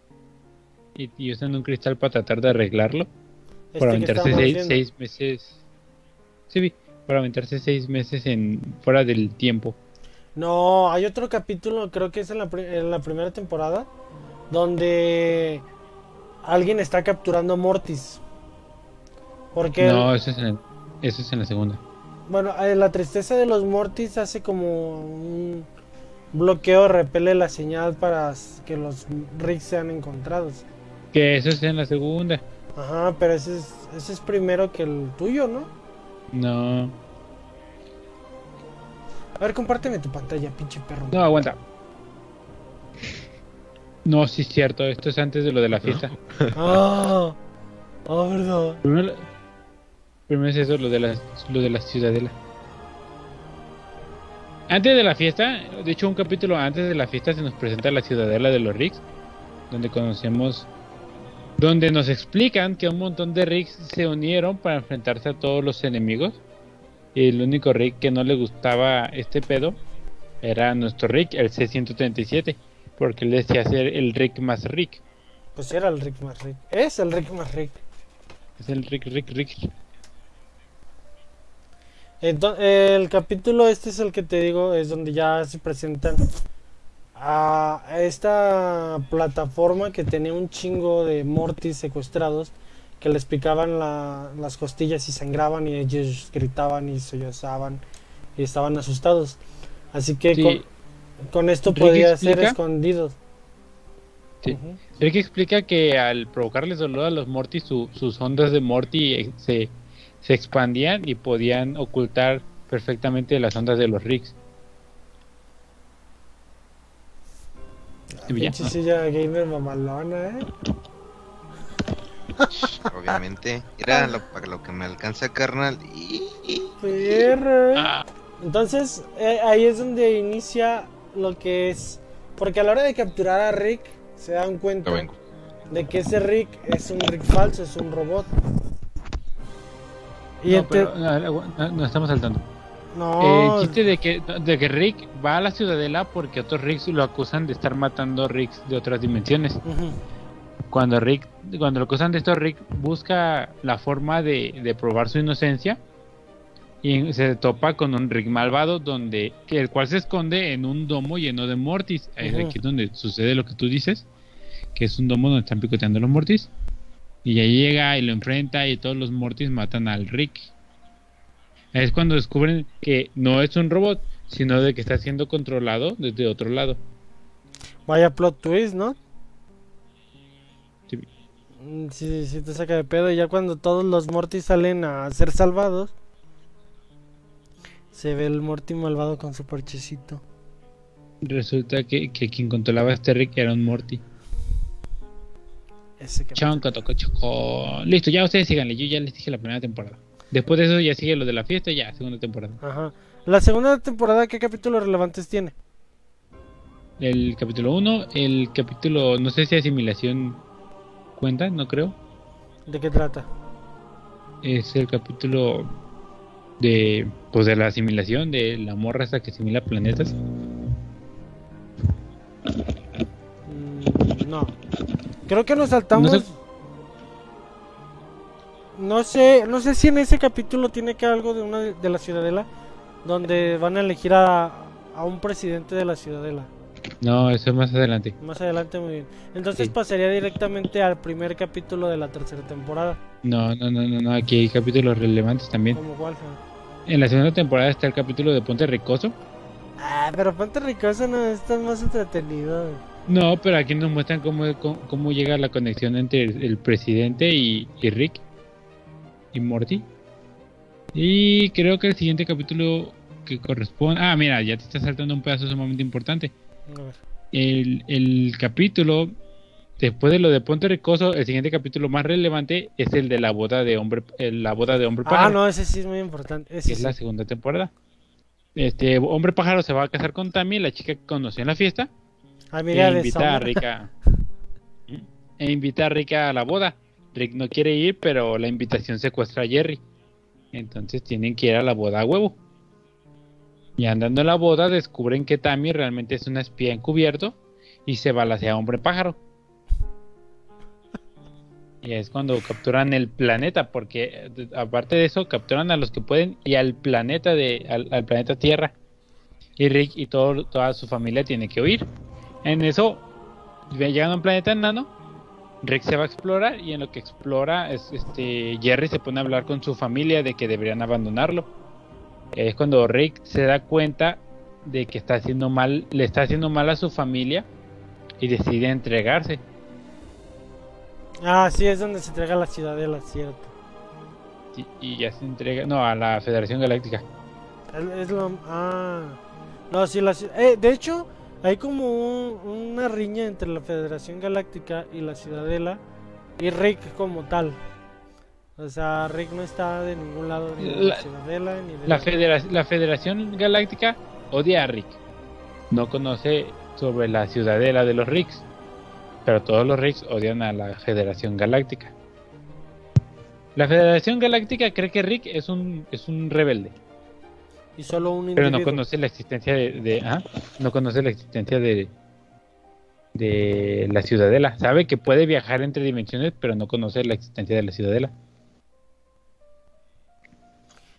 y, y usan un cristal para tratar de arreglarlo para Este que aventarse seis, seis meses. Sí, vi, para aventarse seis meses en fuera del tiempo. No, hay otro capítulo, creo que es en la, en la primera temporada, donde alguien está capturando a Mortis. Porque, No, eso es, en el- eso es en la segunda. Bueno, eh, la tristeza de los Mortis hace como un bloqueo, repele la señal para que los Rick sean encontrados. Que eso es en la segunda. Ajá, pero ese es, ese es primero que el tuyo, ¿no? No, A ver, compárteme tu pantalla, pinche perro. no, aguanta. No, sí es cierto, esto es antes de lo de la fiesta. Ah, ah, verdad. Primero, es eso, lo de la, lo de la ciudadela. Antes de la fiesta, de hecho un capítulo antes de la fiesta se nos presenta la ciudadela de los Ricks, donde conocemos, donde nos explican que un montón de Ricks se unieron para enfrentarse a todos los enemigos. Y el único Rick que no le gustaba este pedo era nuestro Rick, el C-137, porque él decía ser el Rick más Rick. Pues era el Rick más Rick. Es el Rick más Rick. Es el Rick, Rick, Rick. Entonces, el capítulo este es el que te digo, es donde ya se presentan a esta plataforma que tenía un chingo de mortis secuestrados que les picaban la- las costillas y sangraban y ellos gritaban y sollozaban y estaban asustados. Así que Sí. con, con esto Rick podía ser escondidos. Sí. Ujú. Rick explica que al provocarles dolor a los Morty, su- sus ondas de Morty eh, se, se expandían y podían ocultar perfectamente las ondas de los Ricks. Y ya. Pinche silla gamer mamalona, ¿eh? *laughs* Obviamente. Era lo, para lo que me alcanza, carnal. Perro. Ah, Entonces, eh, ahí es donde inicia lo que es. Porque a la hora de capturar a Rick, se dan cuenta de que ese Rick es un Rick falso, es un robot. Y no, ente- pero, no, estamos saltando. no, El chiste de que, de que Rick va a la ciudadela porque otros Ricks lo acusan de estar matando Ricks de otras dimensiones. Cuando Rick, cuando lo acusan de esto, Rick busca la forma de, de probar su inocencia y se topa con un Rick malvado donde que el cual se esconde en un domo lleno de Mortis. Ahí Es Ujú. aquí donde sucede lo que tú dices, que es un domo donde están picoteando los Mortis. Y ahí llega y lo enfrenta y todos los Mortis matan al Rick. Es cuando descubren que no es un robot, sino de que está siendo controlado desde otro lado. Vaya plot twist, ¿no? Sí. Mm, Sí, sí, te saca de pedo. Y ya cuando todos los Mortis salen a ser salvados, se ve el Morty malvado con su parchecito. Resulta que, que quien controlaba a este Rick era un Morty. Ese que Chonco, toco, choco. Listo, ya ustedes síganle. Yo ya les dije la primera temporada. Después de eso ya sigue lo de la fiesta y ya, segunda temporada. Ajá. La segunda temporada, ¿qué capítulos relevantes tiene? El capítulo 1, el capítulo, no sé si asimilación cuenta, no creo. ¿De qué trata? Es el capítulo de, pues de la asimilación, de la morra esa que asimila planetas. No. Creo que nos saltamos. No No sé- no sé si en ese capítulo tiene que algo de una de, la ciudadela donde van a elegir a, a un presidente de la ciudadela. No, eso es más adelante. Más adelante, muy bien. Entonces Sí. pasaría directamente al primer capítulo de la tercera temporada. No, no, no, no, no, aquí hay capítulos relevantes también. Como cuál. En la segunda temporada está el capítulo de Ponte Ricoso. Ah, pero Ponte Ricoso no es tan más entretenido. No, pero aquí nos muestran cómo, cómo, cómo llega la conexión entre el, el presidente y, y Rick y Morty. Y creo que el siguiente capítulo que corresponde... Ah, mira, ya te está saltando un pedazo sumamente importante. A ver. El, el capítulo, después de lo de Ponte Ricoso, el siguiente capítulo más relevante es el de la boda de hombre, la boda de hombre Ah, pájaro, no, ese sí es muy importante. Ese que es la segunda temporada. Este hombre pájaro se va a casar con Tammy, la chica que conoció en la fiesta e de invita a e invita a Rick a la boda. Rick no quiere ir, pero la invitación secuestra a Jerry. Entonces tienen que ir a la boda a huevo. Y andando a la boda descubren que Tammy realmente es una espía encubierto y se balacea a hombre pájaro. Y es cuando capturan el planeta, porque eh, aparte de eso capturan a los que pueden y al planeta de al, al planeta Tierra. Y Rick y todo, toda su familia tiene que huir. En eso ve- llegan a un planeta enano Rick se va a explorar y en lo que explora, es, este, Jerry se pone a hablar con su familia de que deberían abandonarlo. Es cuando Rick se da cuenta de que está haciendo mal, le está haciendo mal a su familia y decide entregarse. Ah, sí, es donde se entrega la ciudadela, cierto. Y, y ya se entrega, no, a la Federación Galáctica. Es- lo. Ah. No, sí, la. Eh, de hecho, hay como un- una riña entre la Federación Galáctica y la Ciudadela. Y Rick como tal. O sea, Rick no está de ningún lado, ni de la, La- Ciudadela, ni de La, federa- la Federación Galáctica odia a Rick. No conoce sobre la ciudadela de los Ricks. Pero todos los Ricks odian a la Federación Galáctica. La Federación Galáctica cree que Rick es un, es un rebelde. Y solo un Pero no conoce la existencia de, de- ah, no conoce la existencia de de la ciudadela. Sabe que puede viajar entre dimensiones, pero no conoce la existencia de la ciudadela.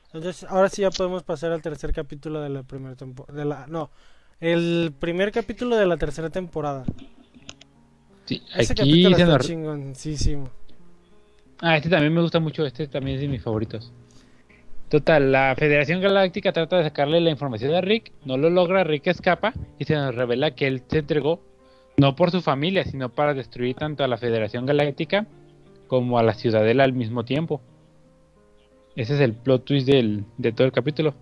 Entonces, ahora sí ya podemos pasar al tercer capítulo de la primera temporada. De la, no, el primer capítulo de la tercera temporada. Sí, Ese aquí capítulo se está nos- chingoncísimo. Ah, este también me gusta mucho, este también es de mis favoritos. Total, la Federación Galáctica trata de sacarle la información a Rick, no lo logra, Rick escapa y se nos revela que él se entregó no por su familia, sino para destruir tanto a la Federación Galáctica como a la Ciudadela al mismo tiempo. Ese es el plot twist del, de todo el capítulo.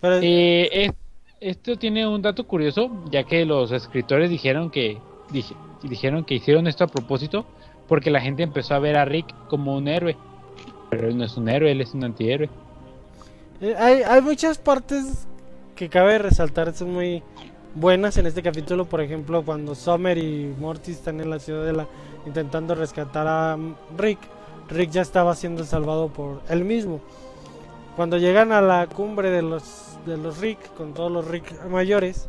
Pero, Eh, es- esto tiene un dato curioso, ya que los escritores dijeron que dije- dijeron que hicieron esto a propósito porque la gente empezó a ver a Rick como un héroe. Pero él no es un héroe, él es un antihéroe. eh, hay, hay muchas partes que cabe resaltar, son muy buenas en este capítulo. Por ejemplo, cuando Summer y Morty están en la ciudadela intentando rescatar a Rick, Rick ya estaba siendo salvado por él mismo. Cuando llegan a la cumbre de los, de los Rick, con todos los Rick mayores,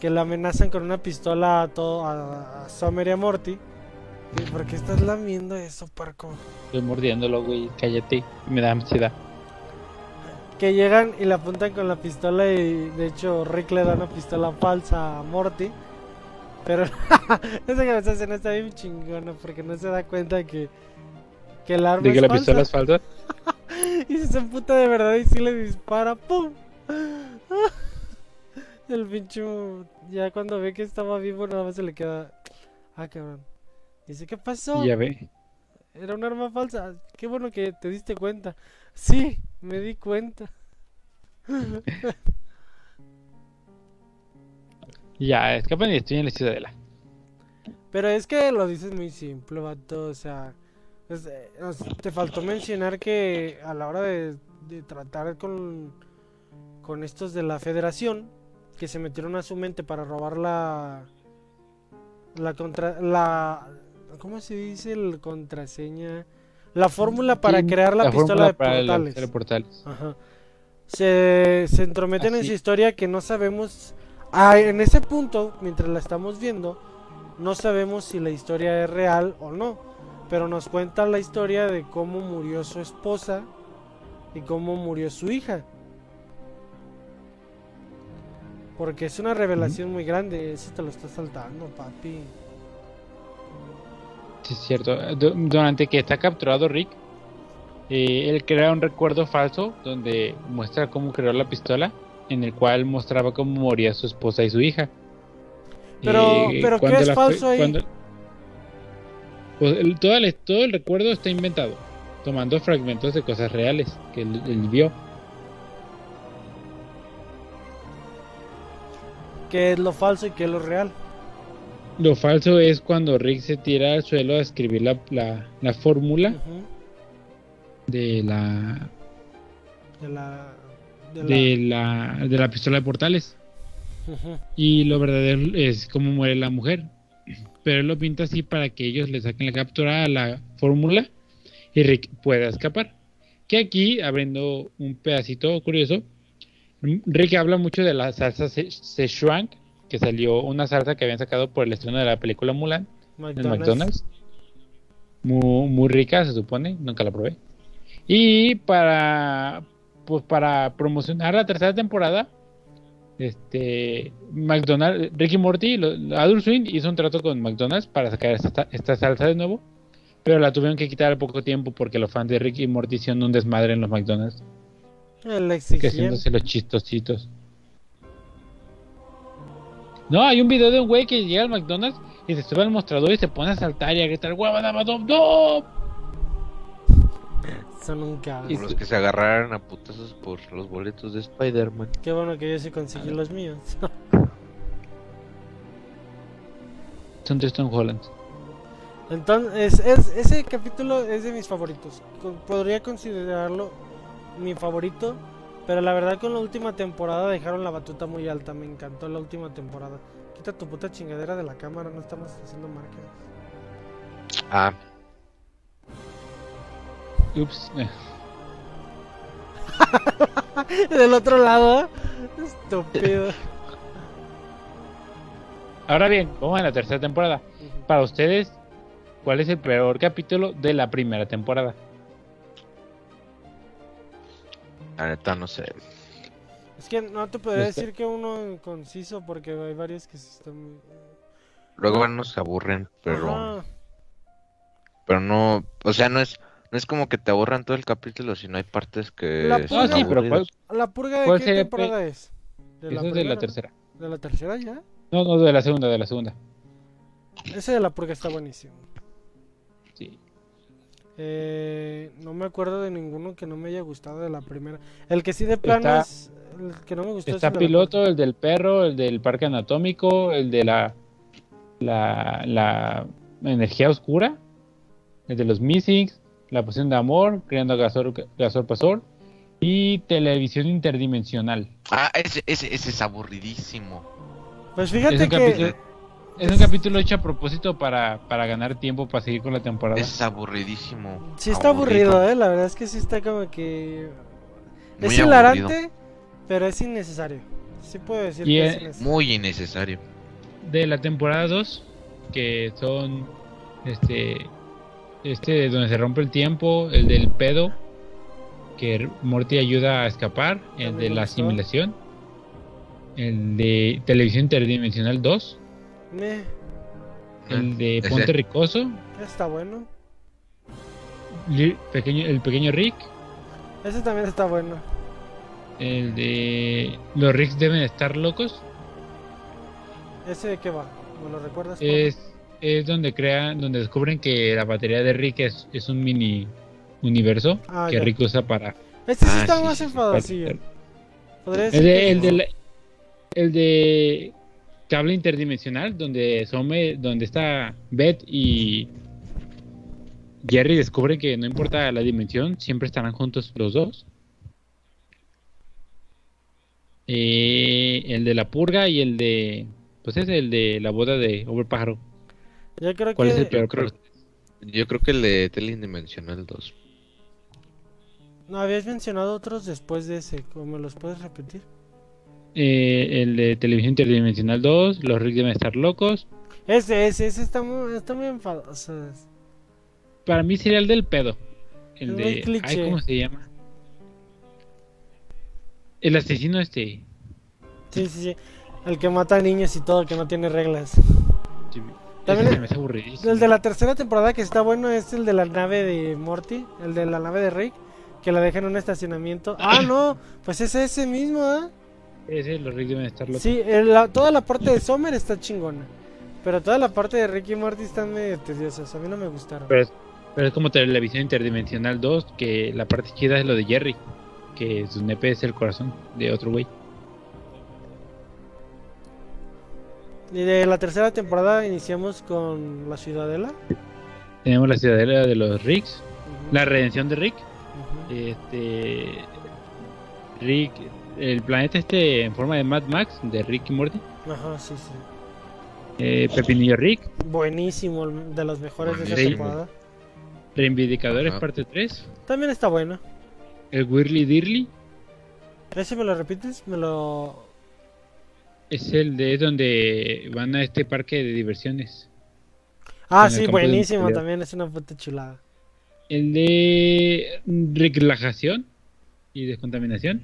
que le amenazan con una pistola a, todo, a, a Summer y a Morty. ¿Y ¿Por qué estás lamiendo eso, Parco? Estoy mordiéndolo, güey, cállate, me da ansiedad. Que llegan y le apuntan con la pistola y de hecho Rick le da una pistola falsa a Morty. Pero *laughs* esa esa escena está bien chingona porque no se da cuenta que, que el arma De que es la falsa. pistola es falsa. *laughs* Y se emputa de verdad y sí le dispara. ¡Pum! *laughs* El pincho ya cuando ve que estaba vivo nada más se le queda... Ah, cabrón. Dice, ¿qué pasó? Ya ve. Era un arma falsa. Qué bueno que te diste cuenta. Sí, me di cuenta. *laughs* Ya, escapan y estoy en la ciudadela. Pero es que lo dices muy simple, vato. O sea, es- eh, te faltó mencionar que a la hora de, de tratar con, con estos de la federación, que se metieron a su mente para robar la. La contra. La. ¿Cómo se dice? La contraseña. La fórmula para Sí, crear la, pistola de portales. de portales. Ajá. Se, se entrometen en su historia que no sabemos. Ah, en ese punto, mientras la estamos viendo, no sabemos si la historia es real o no. Pero nos cuenta la historia de cómo murió su esposa y cómo murió su hija. Porque es una revelación muy grande. Eso te lo está saltando, papi. Sí, es cierto. Du- Durante que está capturado Rick, eh, él crea un recuerdo falso donde muestra cómo creó la pistola, en el cual mostraba cómo moría su esposa y su hija. Pero- Eh, pero ¿qué es falso ahí? cuando- Pues el- todo el recuerdo está inventado, tomando fragmentos de cosas reales que él, él vio. ¿Qué es lo falso y qué es lo real? Lo falso es cuando Rick se tira al suelo a escribir la, la, la fórmula de la De la. De la- de la de la pistola de portales. Y lo verdadero es cómo muere la mujer. Pero él lo pinta así para que ellos le saquen la captura a la fórmula y Rick pueda escapar. Que aquí, abriendo un pedacito curioso, Rick habla mucho de la salsa Se- Szechuan, que salió una salsa que habían sacado por el estreno de la película Mulan en McDonald's. McDonald's. Muy, muy rica, se supone, nunca la probé. Y para, pues para promocionar la tercera temporada, este McDonald's, Ricky Morty, Adult Swim hizo un trato con McDonald's para sacar esta, esta salsa de nuevo, pero la tuvieron que quitar al poco tiempo porque los fans de Ricky Morty hicieron un desmadre en los McDonald's, El que exigían. haciéndose los chistositos. No, hay un video de un güey que llega al McDonald's y se sube al mostrador y se pone a saltar y a gritar, ¡Guau, daba, dom, dom". Son un caos. Y- los que se agarraron a putazos por los boletos de Spider-Man. Qué bueno que yo sí conseguí los míos. *laughs* Son de Tom Holland. Entonces, es, ese capítulo es de mis favoritos. Podría considerarlo mi favorito. Pero la verdad con la última temporada dejaron la batuta muy alta. Me encantó la última temporada. Quita tu puta chingadera de la cámara, no estamos haciendo marcas. Ah, Ups. eh. *laughs* Del otro lado, ¿eh? estúpido. *laughs* Ahora bien, vamos a la tercera temporada. Para ustedes, ¿cuál es el peor capítulo de la primera temporada? La neta no sé. Es que no te podría decir que uno conciso porque hay varios que sí están muy... Luego nos se aburren, pero Ajá. pero no, o sea, no es no es como que te aburran todo el capítulo, sino hay partes que La purga- No, sí, pero ¿cuál. ¿La purga de ¿Cuál qué temporada es? ¿De Eso es de la tercera. ¿De la tercera ya? No, no, de la segunda, de la segunda. Ese de la purga está buenísimo. Eh, no me acuerdo de ninguno que no me haya gustado de la primera. El que sí de plano Está- es... El que no me gustó es Está el de la piloto, el del perro, el del parque anatómico, el de la, la, la energía oscura, el de los Missings, la poción de amor, creando Gasor, Gasor Pasor y televisión interdimensional. Ah, ese, ese, ese es aburridísimo. Pues Es fíjate que... capítulo, es un capítulo hecho a propósito para, para ganar tiempo para seguir con la temporada. Es aburridísimo. Sí está aburrido, eh. La verdad es que sí está como que... Muy es aburrido. hilarante, pero es innecesario. Sí puedo decir Y que es- es innecesario. Muy innecesario. de la temporada 2, que son este este donde se rompe el tiempo, el del pedo, que Morty ayuda a escapar, el de la asimilación, el de televisión interdimensional 2, Meh, el de Ese. Ponte Ricoso, está bueno. Li- pequeño, el pequeño Rick, Ese también está bueno. el de los Ricks deben estar locos, ¿Ese de qué va? ¿Me lo recuerdas? Es, es donde crean, donde descubren que la batería de Rick es, es un mini universo Ah, que ya. Rick usa para Este sí Ah, está sí, más sí, sí. Podría decir El de, que el, sí. de la- el de cable interdimensional, donde Some, donde está Beth y Jerry descubren que no importa la dimensión, siempre estarán juntos los dos. Eh, el de la purga y el de, pues es el de la boda de Overpájaro. Yo creo ¿Cuál que es el Yo peor? creo, yo creo que el de Teledimensional 2. no habías mencionado otros después de ese. ¿Cómo me los puedes repetir? Eh, el de televisión interdimensional 2, los Rick deben estar locos. Ese, ese, ese está muy, está muy enfadoso. Para mí sería el del pedo. El Es de. Ay, ¿cómo se llama? El asesino este. Sí, sí, sí. El que mata a niños y todo, que no tiene reglas. También el- se me hace aburridísimo. El de la tercera temporada que está bueno es el de la nave de Morty, el de la nave de Rick, que la dejan en un estacionamiento. Ah, *coughs* no, pues es ese mismo, ¿ah? Ese, los Rick deben estar locos. Sí, la- toda la parte de Summer está chingona. Pero toda la parte de Rick y Morty están medio tediosas. A mí no me gustaron. Pero, es, pero es como televisión interdimensional 2, que la parte chida es lo de Jerry. Que su nepe es el corazón de otro güey. Y de la tercera temporada iniciamos con la Ciudadela. Tenemos la ciudadela de los Ricks. La redención de Rick. Este. Rick. El planeta este en forma de Mad Max, de Rick y Morty. Ajá, sí, sí. Eh, Pepinillo Rick. Buenísimo, de los mejores de esa temporada. Reivindicadores Ajá. parte 3. También está bueno. El Whirly Dirly. ¿Ese me lo repites? Me lo... Es el de donde van a este parque de diversiones. Ah, sí, buenísimo. También es una puta chulada. El de relajación y descontaminación.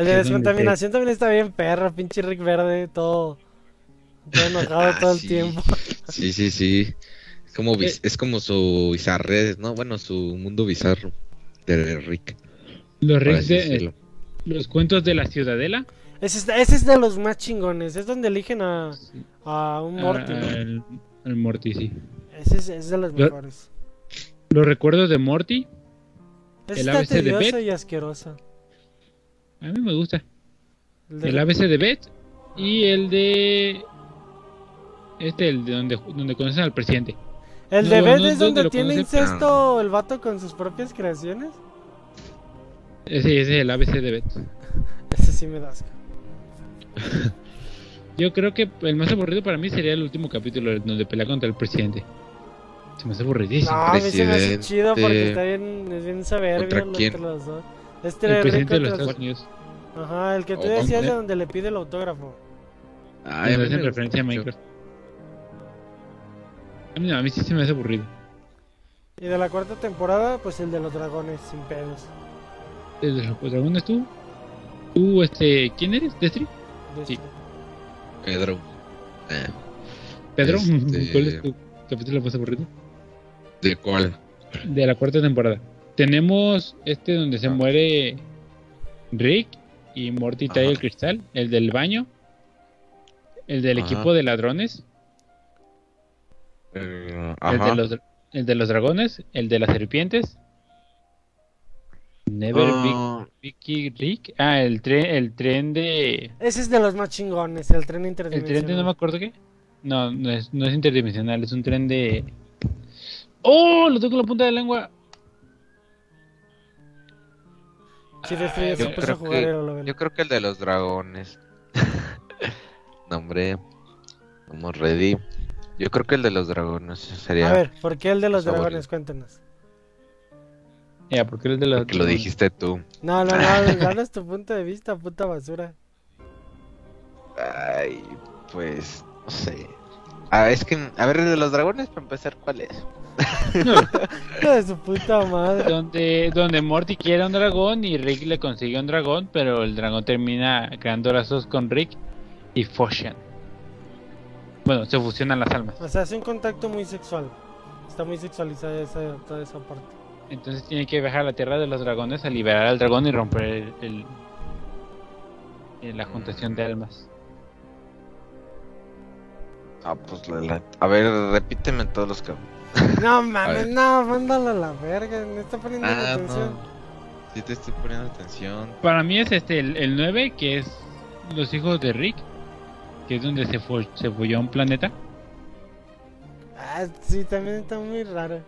El de descontaminación también está bien perro, pinche Rick Verde, todo, todo enojado Ah, todo el sí. tiempo. Sí, sí, sí. Es como, Eh. es como su bizarre, ¿no? Bueno, su mundo bizarro de Rick. Los Rick de, los cuentos de la ciudadela. Ese, es de los más chingones, es donde eligen a, a un Morty. Ah, ¿no? el, el Morty, sí. Ese es, es de los Lo- mejores. Los recuerdos de Morty. Ese el está ABC de tedioso Beth. y asqueroso. A mí me gusta. El de- El ABC de Beth y el de. Este, el de donde, donde conocen al presidente. el no, de Beth no es donde tiene incesto el vato con sus propias creaciones. Ese, ese es el ABC de Beth. *laughs* Ese sí me da asco. *laughs* Yo creo que el más aburrido para mí sería el último capítulo donde pelea contra el presidente. Se me hace aburridísimo. No, a mí se me hace Presidente. chido porque está bien, es bien soberbio ¿Contra lo- quién? entre los dos. Este el Rick presidente de los Estados Unidos. Ajá, el que tú Oh, decías de ¿dónde? donde le pide el autógrafo. Ay, a Donde mí hacen me referencia a. Minecraft. A mí, no, a mí sí se me hace aburrido. Y de la cuarta temporada, pues el de los dragones, sin pedos. Desde los dragones tú. Tú, este. ¿Quién eres? ¿Destri? De Sí. Pedro. Eh, ¿Pedro? *laughs* Este- ¿Cuál es tu capítulo más aburrido? ¿De cuál? De la cuarta temporada. Tenemos este donde se Ah. muere Rick y Morty trae el cristal. El del baño. El del Ajá. equipo de ladrones. Eh, El de, los, el de los dragones. El de las serpientes. Never Vic- Vicky Rick. Ah, el tren, el tren de. Ese es de los más chingones, el tren El interdimensional. tren de no me acuerdo qué. No, no es, no es interdimensional, es un tren de. ¡Oh! Lo tengo en la punta de la lengua. Sí, de frío Ay, se yo creo jugar que-. Yo creo que el de los dragones. *laughs* no, hombre. Estamos ready. Yo creo que el de los dragones sería. A ver, ¿por qué el de los dragones? Cuéntanos. Ya, porque es de los. Porque lo dijiste tú. No, no, no, *laughs* danos tu punto de vista, puta basura. Ay, pues. No sé. Ah, es que. A ver, el de los dragones, para empezar, ¿cuál es? *laughs* De su puta madre. Donde, donde Morty quiere un dragón y Rick le consigue un dragón, pero el dragón termina creando lazos con Rick y fusion. Bueno, se fusionan las almas. O sea, hace un contacto muy sexual. Está muy sexualizada esa, toda esa parte. Entonces tiene que viajar a la tierra de los dragones a liberar al dragón y romper el, el- el- la juntación de almas. Ah, pues la, la- A ver, repíteme todos los que. *laughs* No mames, no, mándalo a la verga. Me está poniendo Ah, atención. no. Sí, te estoy poniendo atención. Para mí es este el, el 9, que es los hijos de Rick, que es donde se, fue, se fue a un planeta. Ah, sí, también está muy raro.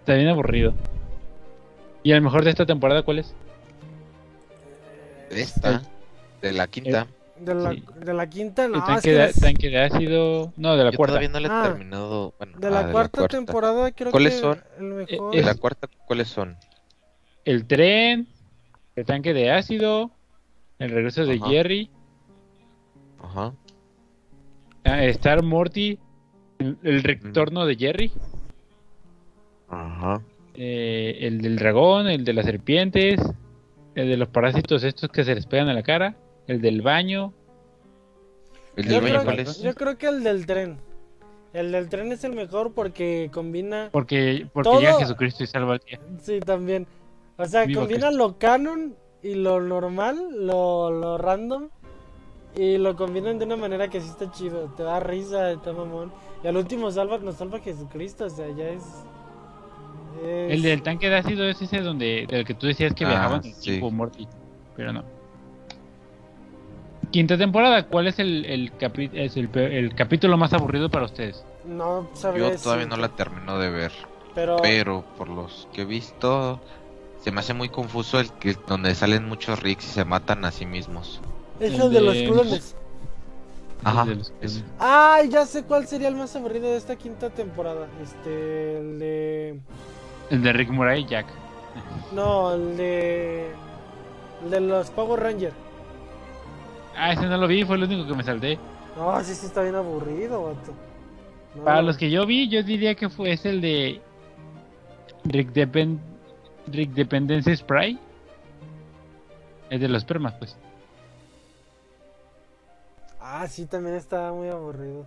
Está bien aburrido. ¿Y el mejor de esta temporada cuál es? Esta. De la quinta. De la, Sí. de la quinta, no, el es tanque, que de, las- tanque de ácido. No, de la Yo cuarta. todavía no le he Ah, terminado. Bueno, de ah, la, cuarta temporada creo ¿Cuáles que son? el mejor. Eh, ¿De la es- cuarta cuáles son? El tren, el tanque de ácido, el regreso de Ajá. Jerry, Ajá. ah, Star Morty, el, el retorno de Jerry, Ajá. eh, el del dragón, el de las serpientes, el de los parásitos estos que se les pegan a la cara, el del baño. ¿El yo, del baño creo, es? yo creo que el del tren. El del tren es el mejor porque combina. Porque, porque Todo- llega Jesucristo y salva al día. Sí, también. O sea, combina lo canon y lo normal, lo, lo random. Y lo combinan de una manera que sí está chido. Te da risa, está mamón. Y al último salva, nos salva Jesucristo. O sea, ya es. es- El del tanque de ácido es ese donde del que tú decías que Ah, viajaban sí. tiempo Morty, pero no. Quinta temporada, ¿cuál es el, el, capi- es el, el capítulo más aburrido para ustedes? No sabría Yo todavía no la termino de ver. Pero. Pero por los que he visto, se me hace muy confuso el que donde salen muchos Ricks y se matan a sí mismos. Es el el de los clones. Ajá. De los-. Ay, ya sé cuál sería el más aburrido de esta quinta temporada. Este. El de. El de Rick Moray y Jack. No, el de. El de los Power Rangers. Ah, ese no lo vi, fue el único que me salté. No, sí, sí está bien aburrido, vato. No. Para los que yo vi, yo diría que fue es el de Rick, Depen Rick Dependence Spray. Es de los permas, pues. Ah, sí, también estaba muy aburrido.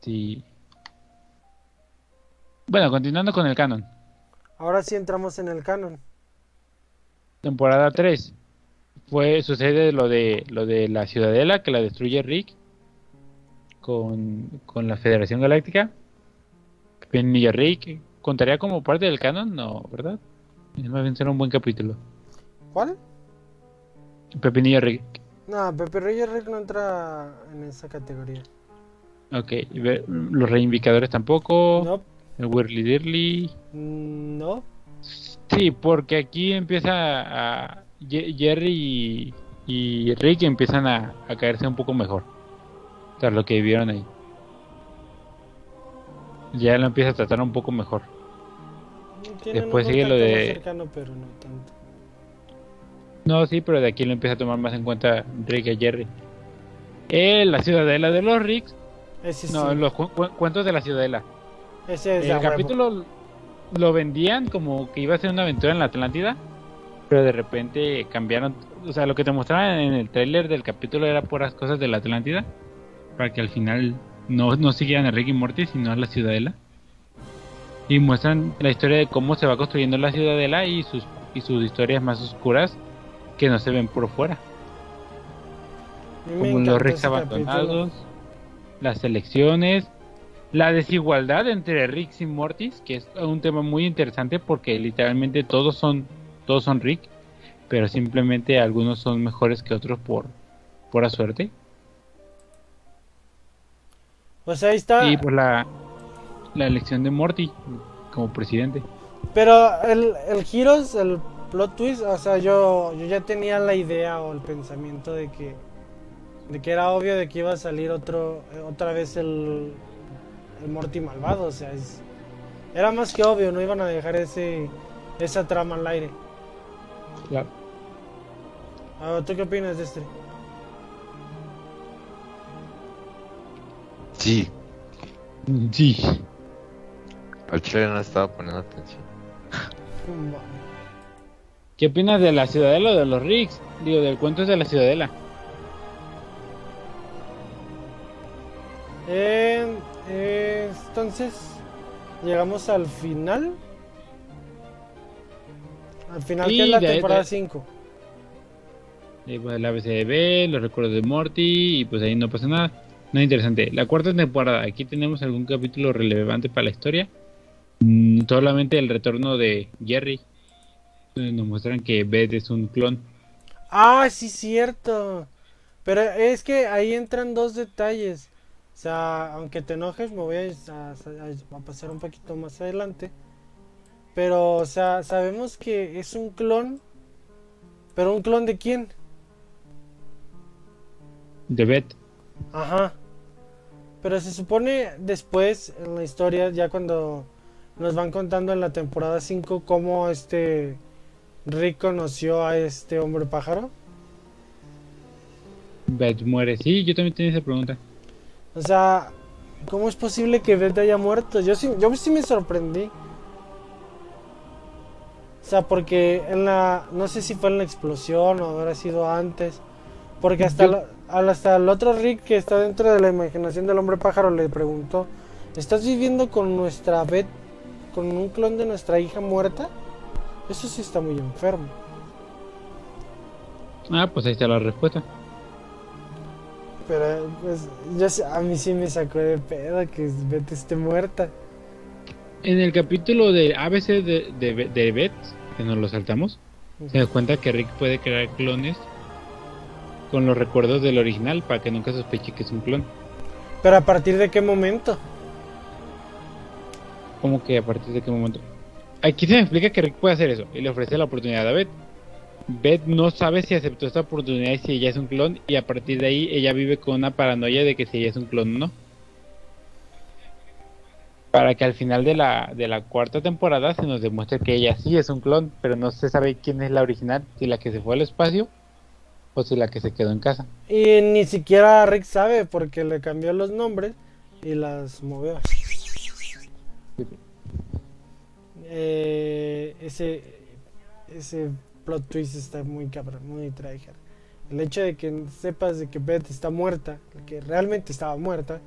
Sí. Bueno, continuando con el canon. Ahora sí entramos en el canon. Temporada 3. Fue, sucede lo de lo de la ciudadela que la destruye Rick con, con la Federación Galáctica. Pepinillo Rick. ¿Contaría como parte del canon? No, ¿verdad? Es más bien será un buen capítulo. ¿Cuál? Pepinillo Rick. No, Pepe Reyes Rick no entra en esa categoría. Ok. Los reivindicadores tampoco. No, El Whirly Dirly. mm, no. Sí, porque aquí empieza a. Jerry y, y Rick empiezan a, a caerse un poco mejor. Tras lo que vivieron ahí. Ya lo empieza a tratar un poco mejor. Después sigue lo de- cercano, pero no tanto. No, sí, pero de aquí lo empieza a tomar más en cuenta Rick y Jerry. Eh, la ciudadela de los Ricks. Ese No, sí. los cu- cu- cuentos de la ciudadela. Ese es El huevo. capítulo lo vendían como que iba a ser una aventura en la Atlántida, pero de repente cambiaron, o sea, lo que te mostraban en el tráiler del capítulo era puras cosas de la Atlántida, para que al final no, no siguieran a Rick y Morty, sino a la ciudadela. Y muestran la historia de cómo se va construyendo la ciudadela y sus, y sus historias más oscuras que no se ven por fuera, como los Ricks capítulo. abandonados, las elecciones, la desigualdad entre Rick y Mortis, que es un tema muy interesante porque literalmente todos son todos son Rick, pero simplemente algunos son mejores que otros por pura suerte. Pues ahí está. Y pues la la elección de Morty como presidente. Pero el, el Heroes, el plot twist, o sea, yo, yo ya tenía la idea o el pensamiento de que de que era obvio de que iba a salir otro eh, otra vez el, el Morty malvado, o sea, es- era más que obvio, no iban a dejar ese esa trama al aire. Claro. Ah, ¿Tú qué opinas de este? Sí, Sí. al chile no estaba poniendo atención. ¿Qué opinas de la ciudadela o de los Ricks? Digo, del cuento de la ciudadela. Eh, eh, entonces, llegamos al final. Al final, que es la temporada de- 5. Eh, pues, el ABCDB, los recuerdos de Morty, y pues ahí no pasa nada. No es interesante. La cuarta temporada, aquí tenemos algún capítulo relevante para la historia. Mm, solamente el retorno de Jerry. donde Nos muestran que Beth es un clon. Ah, sí, cierto. Pero es que ahí entran dos detalles. O sea, aunque te enojes, me voy a, a- a- a pasar un poquito más adelante. Pero, o sea, sabemos que es un clon. ¿Pero un clon de quién? De Beth. Ajá. Pero se supone después en la historia, ya cuando nos van contando en la temporada 5 cómo este Rick conoció a este hombre pájaro. Beth muere. Sí, yo también tenía esa pregunta. O sea, ¿cómo es posible que Beth haya muerto? Yo sí, yo sí me sorprendí. O sea, porque en la. No sé si fue en la explosión o habrá sido antes. Porque hasta, Yo- al- hasta el otro Rick que está dentro de la imaginación del hombre pájaro le preguntó: ¿Estás viviendo con nuestra Beth? ¿Con un clon de nuestra hija muerta? Eso sí está muy enfermo. Ah, pues ahí está la respuesta. Pero pues, yo, a mí sí me sacó de pedo que Beth esté muerta. En el capítulo de ABC de, de, de Beth, que nos lo saltamos, se da cuenta que Rick puede crear clones con los recuerdos del original para que nunca sospeche que es un clon. Pero a partir de qué momento? Como que a partir de qué momento. Aquí se me explica que Rick puede hacer eso y le ofrece la oportunidad a Beth. Beth no sabe si aceptó esta oportunidad y si ella es un clon y a partir de ahí ella vive con una paranoia de que si ella es un clon o no. Para que al final de la, de la cuarta temporada se nos demuestre que ella sí es un clon, pero no se sabe quién es la original, si la que se fue al espacio o si la que se quedó en casa. Y ni siquiera Rick sabe porque le cambió los nombres y las movió. Eh, ese ese plot twist está muy cabrón, muy tryhard. El hecho de que sepas de que Beth está muerta, que realmente estaba muerta,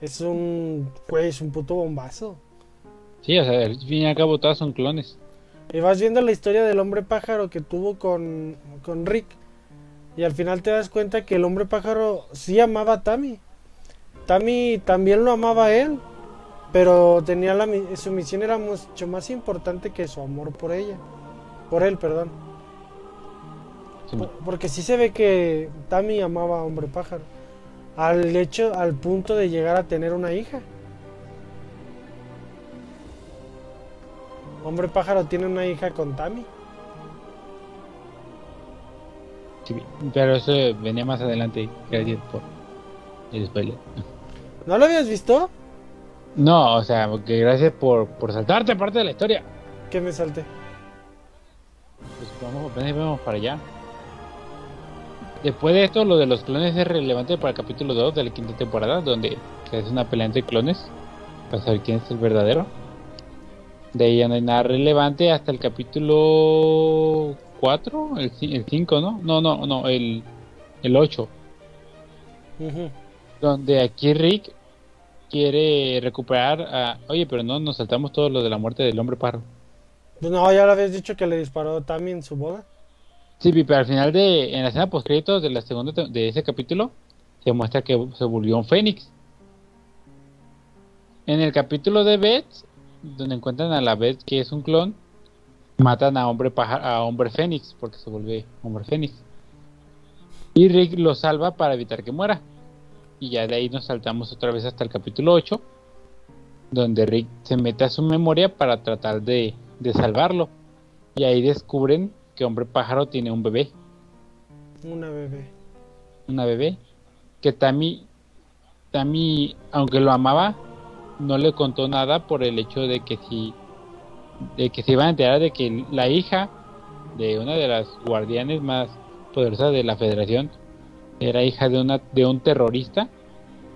es un, güey, es un puto bombazo. Sí, o sea, al fin y al cabo todas son clones. Y vas viendo la historia del hombre pájaro que tuvo con, con Rick. Y al final te das cuenta que el hombre pájaro sí amaba a Tammy. Tammy también lo amaba a él. Pero tenía la, su misión era mucho más importante que su amor por ella. Por él, perdón. Sí, Por- Porque sí se ve que Tammy amaba a hombre pájaro. Al hecho, al punto de llegar a tener una hija. Hombre pájaro tiene una hija con Tammy. sí, pero eso venía más adelante. Gracias por el spoiler. ¿No lo habías visto? No, o sea, que gracias por, por saltarte parte de la historia. Que me salté. Pues vamos, vamos para allá. Después de esto, lo de los clones es relevante para el capítulo 2 de la quinta temporada, donde se hace una pelea entre clones para saber quién es el verdadero. De ahí ya no hay nada relevante hasta el capítulo 4, el 5, ¿no? No, no, no, el, el 8, Ujú. donde aquí Rick quiere recuperar a... Oye, pero no, nos saltamos todo lo de la muerte del hombre. Pues no, ya lo habías dicho que le disparó Tammy en su boda. Sí, pero al final de, en la escena post créditos de la segunda de ese capítulo, se muestra que se volvió un Fénix. En el capítulo de Beth, donde encuentran a la Beth que es un clon, matan a hombre a hombre Fénix, porque se vuelve hombre Fénix. Y Rick lo salva para evitar que muera. Y ya de ahí nos saltamos otra vez hasta el capítulo 8, donde Rick se mete a su memoria para tratar de, de salvarlo. Y ahí descubren que Hombre Pájaro tiene un bebé, Una bebé. una bebé, que Tammy, Tammy, aunque lo amaba, no le contó nada por el hecho de que si, de que se iban a enterar de que la hija de una de las guardianes más poderosas de la Federación era hija de una de un terrorista,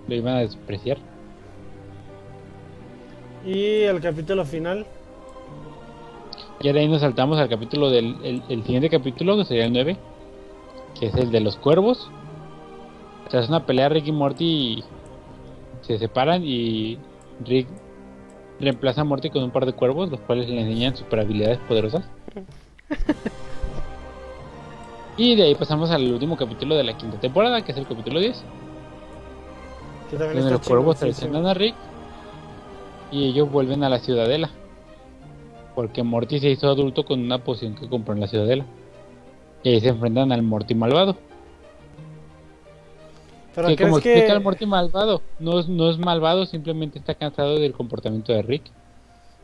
lo iban a despreciar. Y el capítulo final. Y de ahí nos saltamos al capítulo del el, el siguiente capítulo, que sería el 9, que es el de los cuervos. Tras una pelea, Rick y Morty se separan y Rick reemplaza a Morty con un par de cuervos, los cuales le enseñan super habilidades poderosas. *laughs* y de ahí pasamos al último capítulo de la quinta temporada, que es el capítulo 10, Que también donde los cuervos traicionan a Rick y ellos vuelven a la ciudadela. Porque Morty se hizo adulto con una poción que compró en la ciudadela. Y ahí se enfrentan al Morty malvado. Pero que como explica que. el Morty malvado, no es, no es malvado, simplemente está cansado del comportamiento de Rick.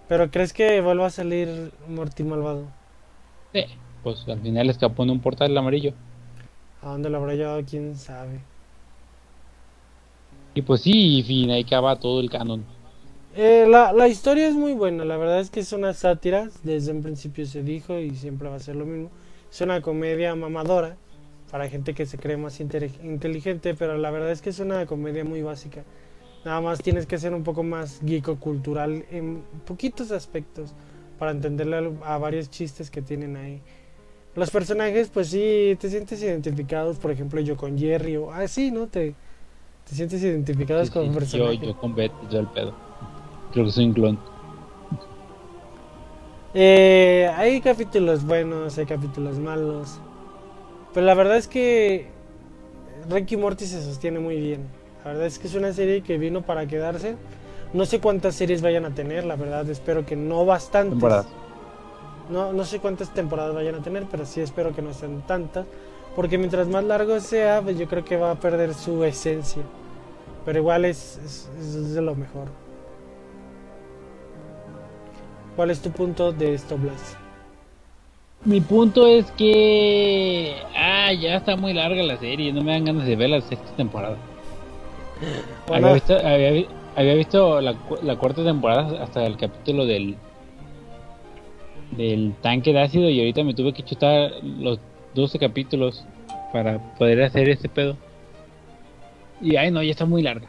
Pero crees que vuelva a salir Morty malvado. Sí, pues al final escapó en un portal amarillo. ¿A dónde lo habrá llevado? Quién sabe. Y pues sí, y fin, ahí acaba todo el canon. Eh, la, la historia es muy buena, la verdad es que es una sátira, desde un principio se dijo y siempre va a ser lo mismo. Es una comedia mamadora para gente que se cree más inteligente, pero la verdad es que es una comedia muy básica. Nada más tienes que ser un poco más geeko cultural en poquitos aspectos para entenderle a, a varios chistes que tienen ahí. Los personajes, pues sí, te sientes identificados, por ejemplo, yo con Jerry o así, ¿no? Te, te sientes identificados Sí, con sí, yo, personajes. yo con Beth y todo el pedo. Creo que soy un clon. Eh, hay capítulos buenos, hay capítulos malos. Pero la verdad es que Rick y Morty se sostiene muy bien. La verdad es que es una serie que vino para quedarse. No sé cuántas series vayan a tener, la verdad espero que no bastantes. Temporadas. No, no sé cuántas temporadas vayan a tener, pero sí espero que no sean tantas. Porque mientras más largo sea, pues yo creo que va a perder su esencia. Pero igual es, es- es de lo mejor. ¿Cuál es tu punto de esto, Blas? Mi punto es que. Ah, ya está muy larga la serie, no me dan ganas de ver la sexta temporada. Bueno. Había visto, había, vi- había visto la, cu- la cuarta temporada hasta el capítulo del. del tanque de ácido y ahorita me tuve que chutar los 12 capítulos para poder hacer ese pedo. Y ay, no, ya está muy larga.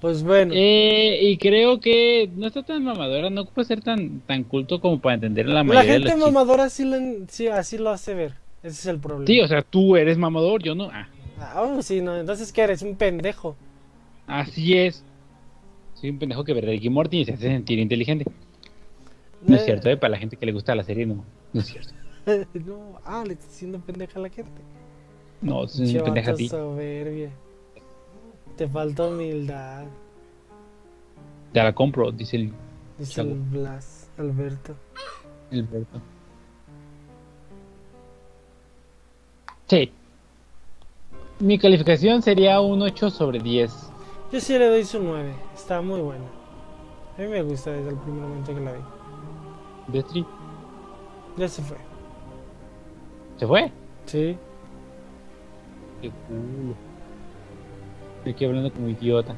Pues bueno. Eh, y creo que no está tan mamadora, no ocupa ser tan, tan culto como para entender la la mayoría de gente los chistes. mamadora sí, lo sí, así lo hace ver. Ese es el problema. Sí, o sea, tú eres mamador, yo no. Ah, Ah, sí, no. Entonces, ¿qué eres? Un pendejo. así es. Soy un pendejo que ve Ricky Morty y se hace sentir inteligente. No es Eh, cierto, eh, para la gente que le gusta la serie, no. No es cierto. *laughs* no, ah, le estás haciendo pendeja a la gente. No, es pendeja a ti. soberbia. Te falta humildad, Te la compro, dice el, dice Chavo. el Blas, Alberto. el Berto. Sí. Mi calificación sería un 8 sobre 10. Yo sí le doy su 9. Está muy buena. A mí me gusta desde el primer momento que la vi. Destri, Ya se fue. ¿se fue? Sí. Qué culo. Estoy aquí hablando como idiota.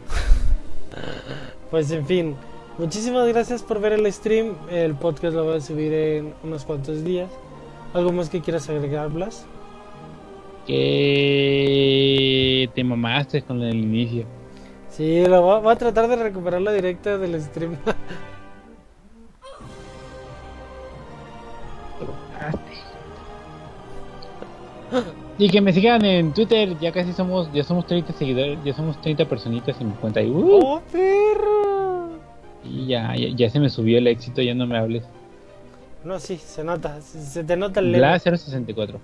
Pues en fin. Muchísimas gracias por ver el stream. El podcast lo voy a subir en unos cuantos días. ¿Algo más que quieras agregar, Blas? Que te mamaste con el inicio. Sí, lo voy a, voy a tratar de recuperar la directa del stream. *laughs* *laughs* Y que me sigan en Twitter, ya casi somos, ya somos 30 seguidores, ya somos 30 personitas en mi cuenta. Y, uh, ¡Oh, perro! y ya, ya, ya se me subió el éxito, ya no me hables. No, sí, se nota. Se, se te nota el. Blas 064.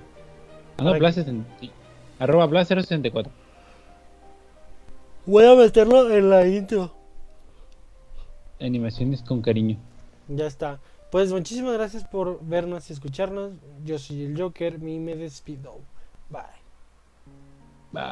Ah, no, 60 sí. Arroba Blas 064. Voy a meterlo en la intro. Animaciones con cariño. Ya está. Pues muchísimas gracias por vernos y escucharnos. Yo soy el Joker y me despido. Bye.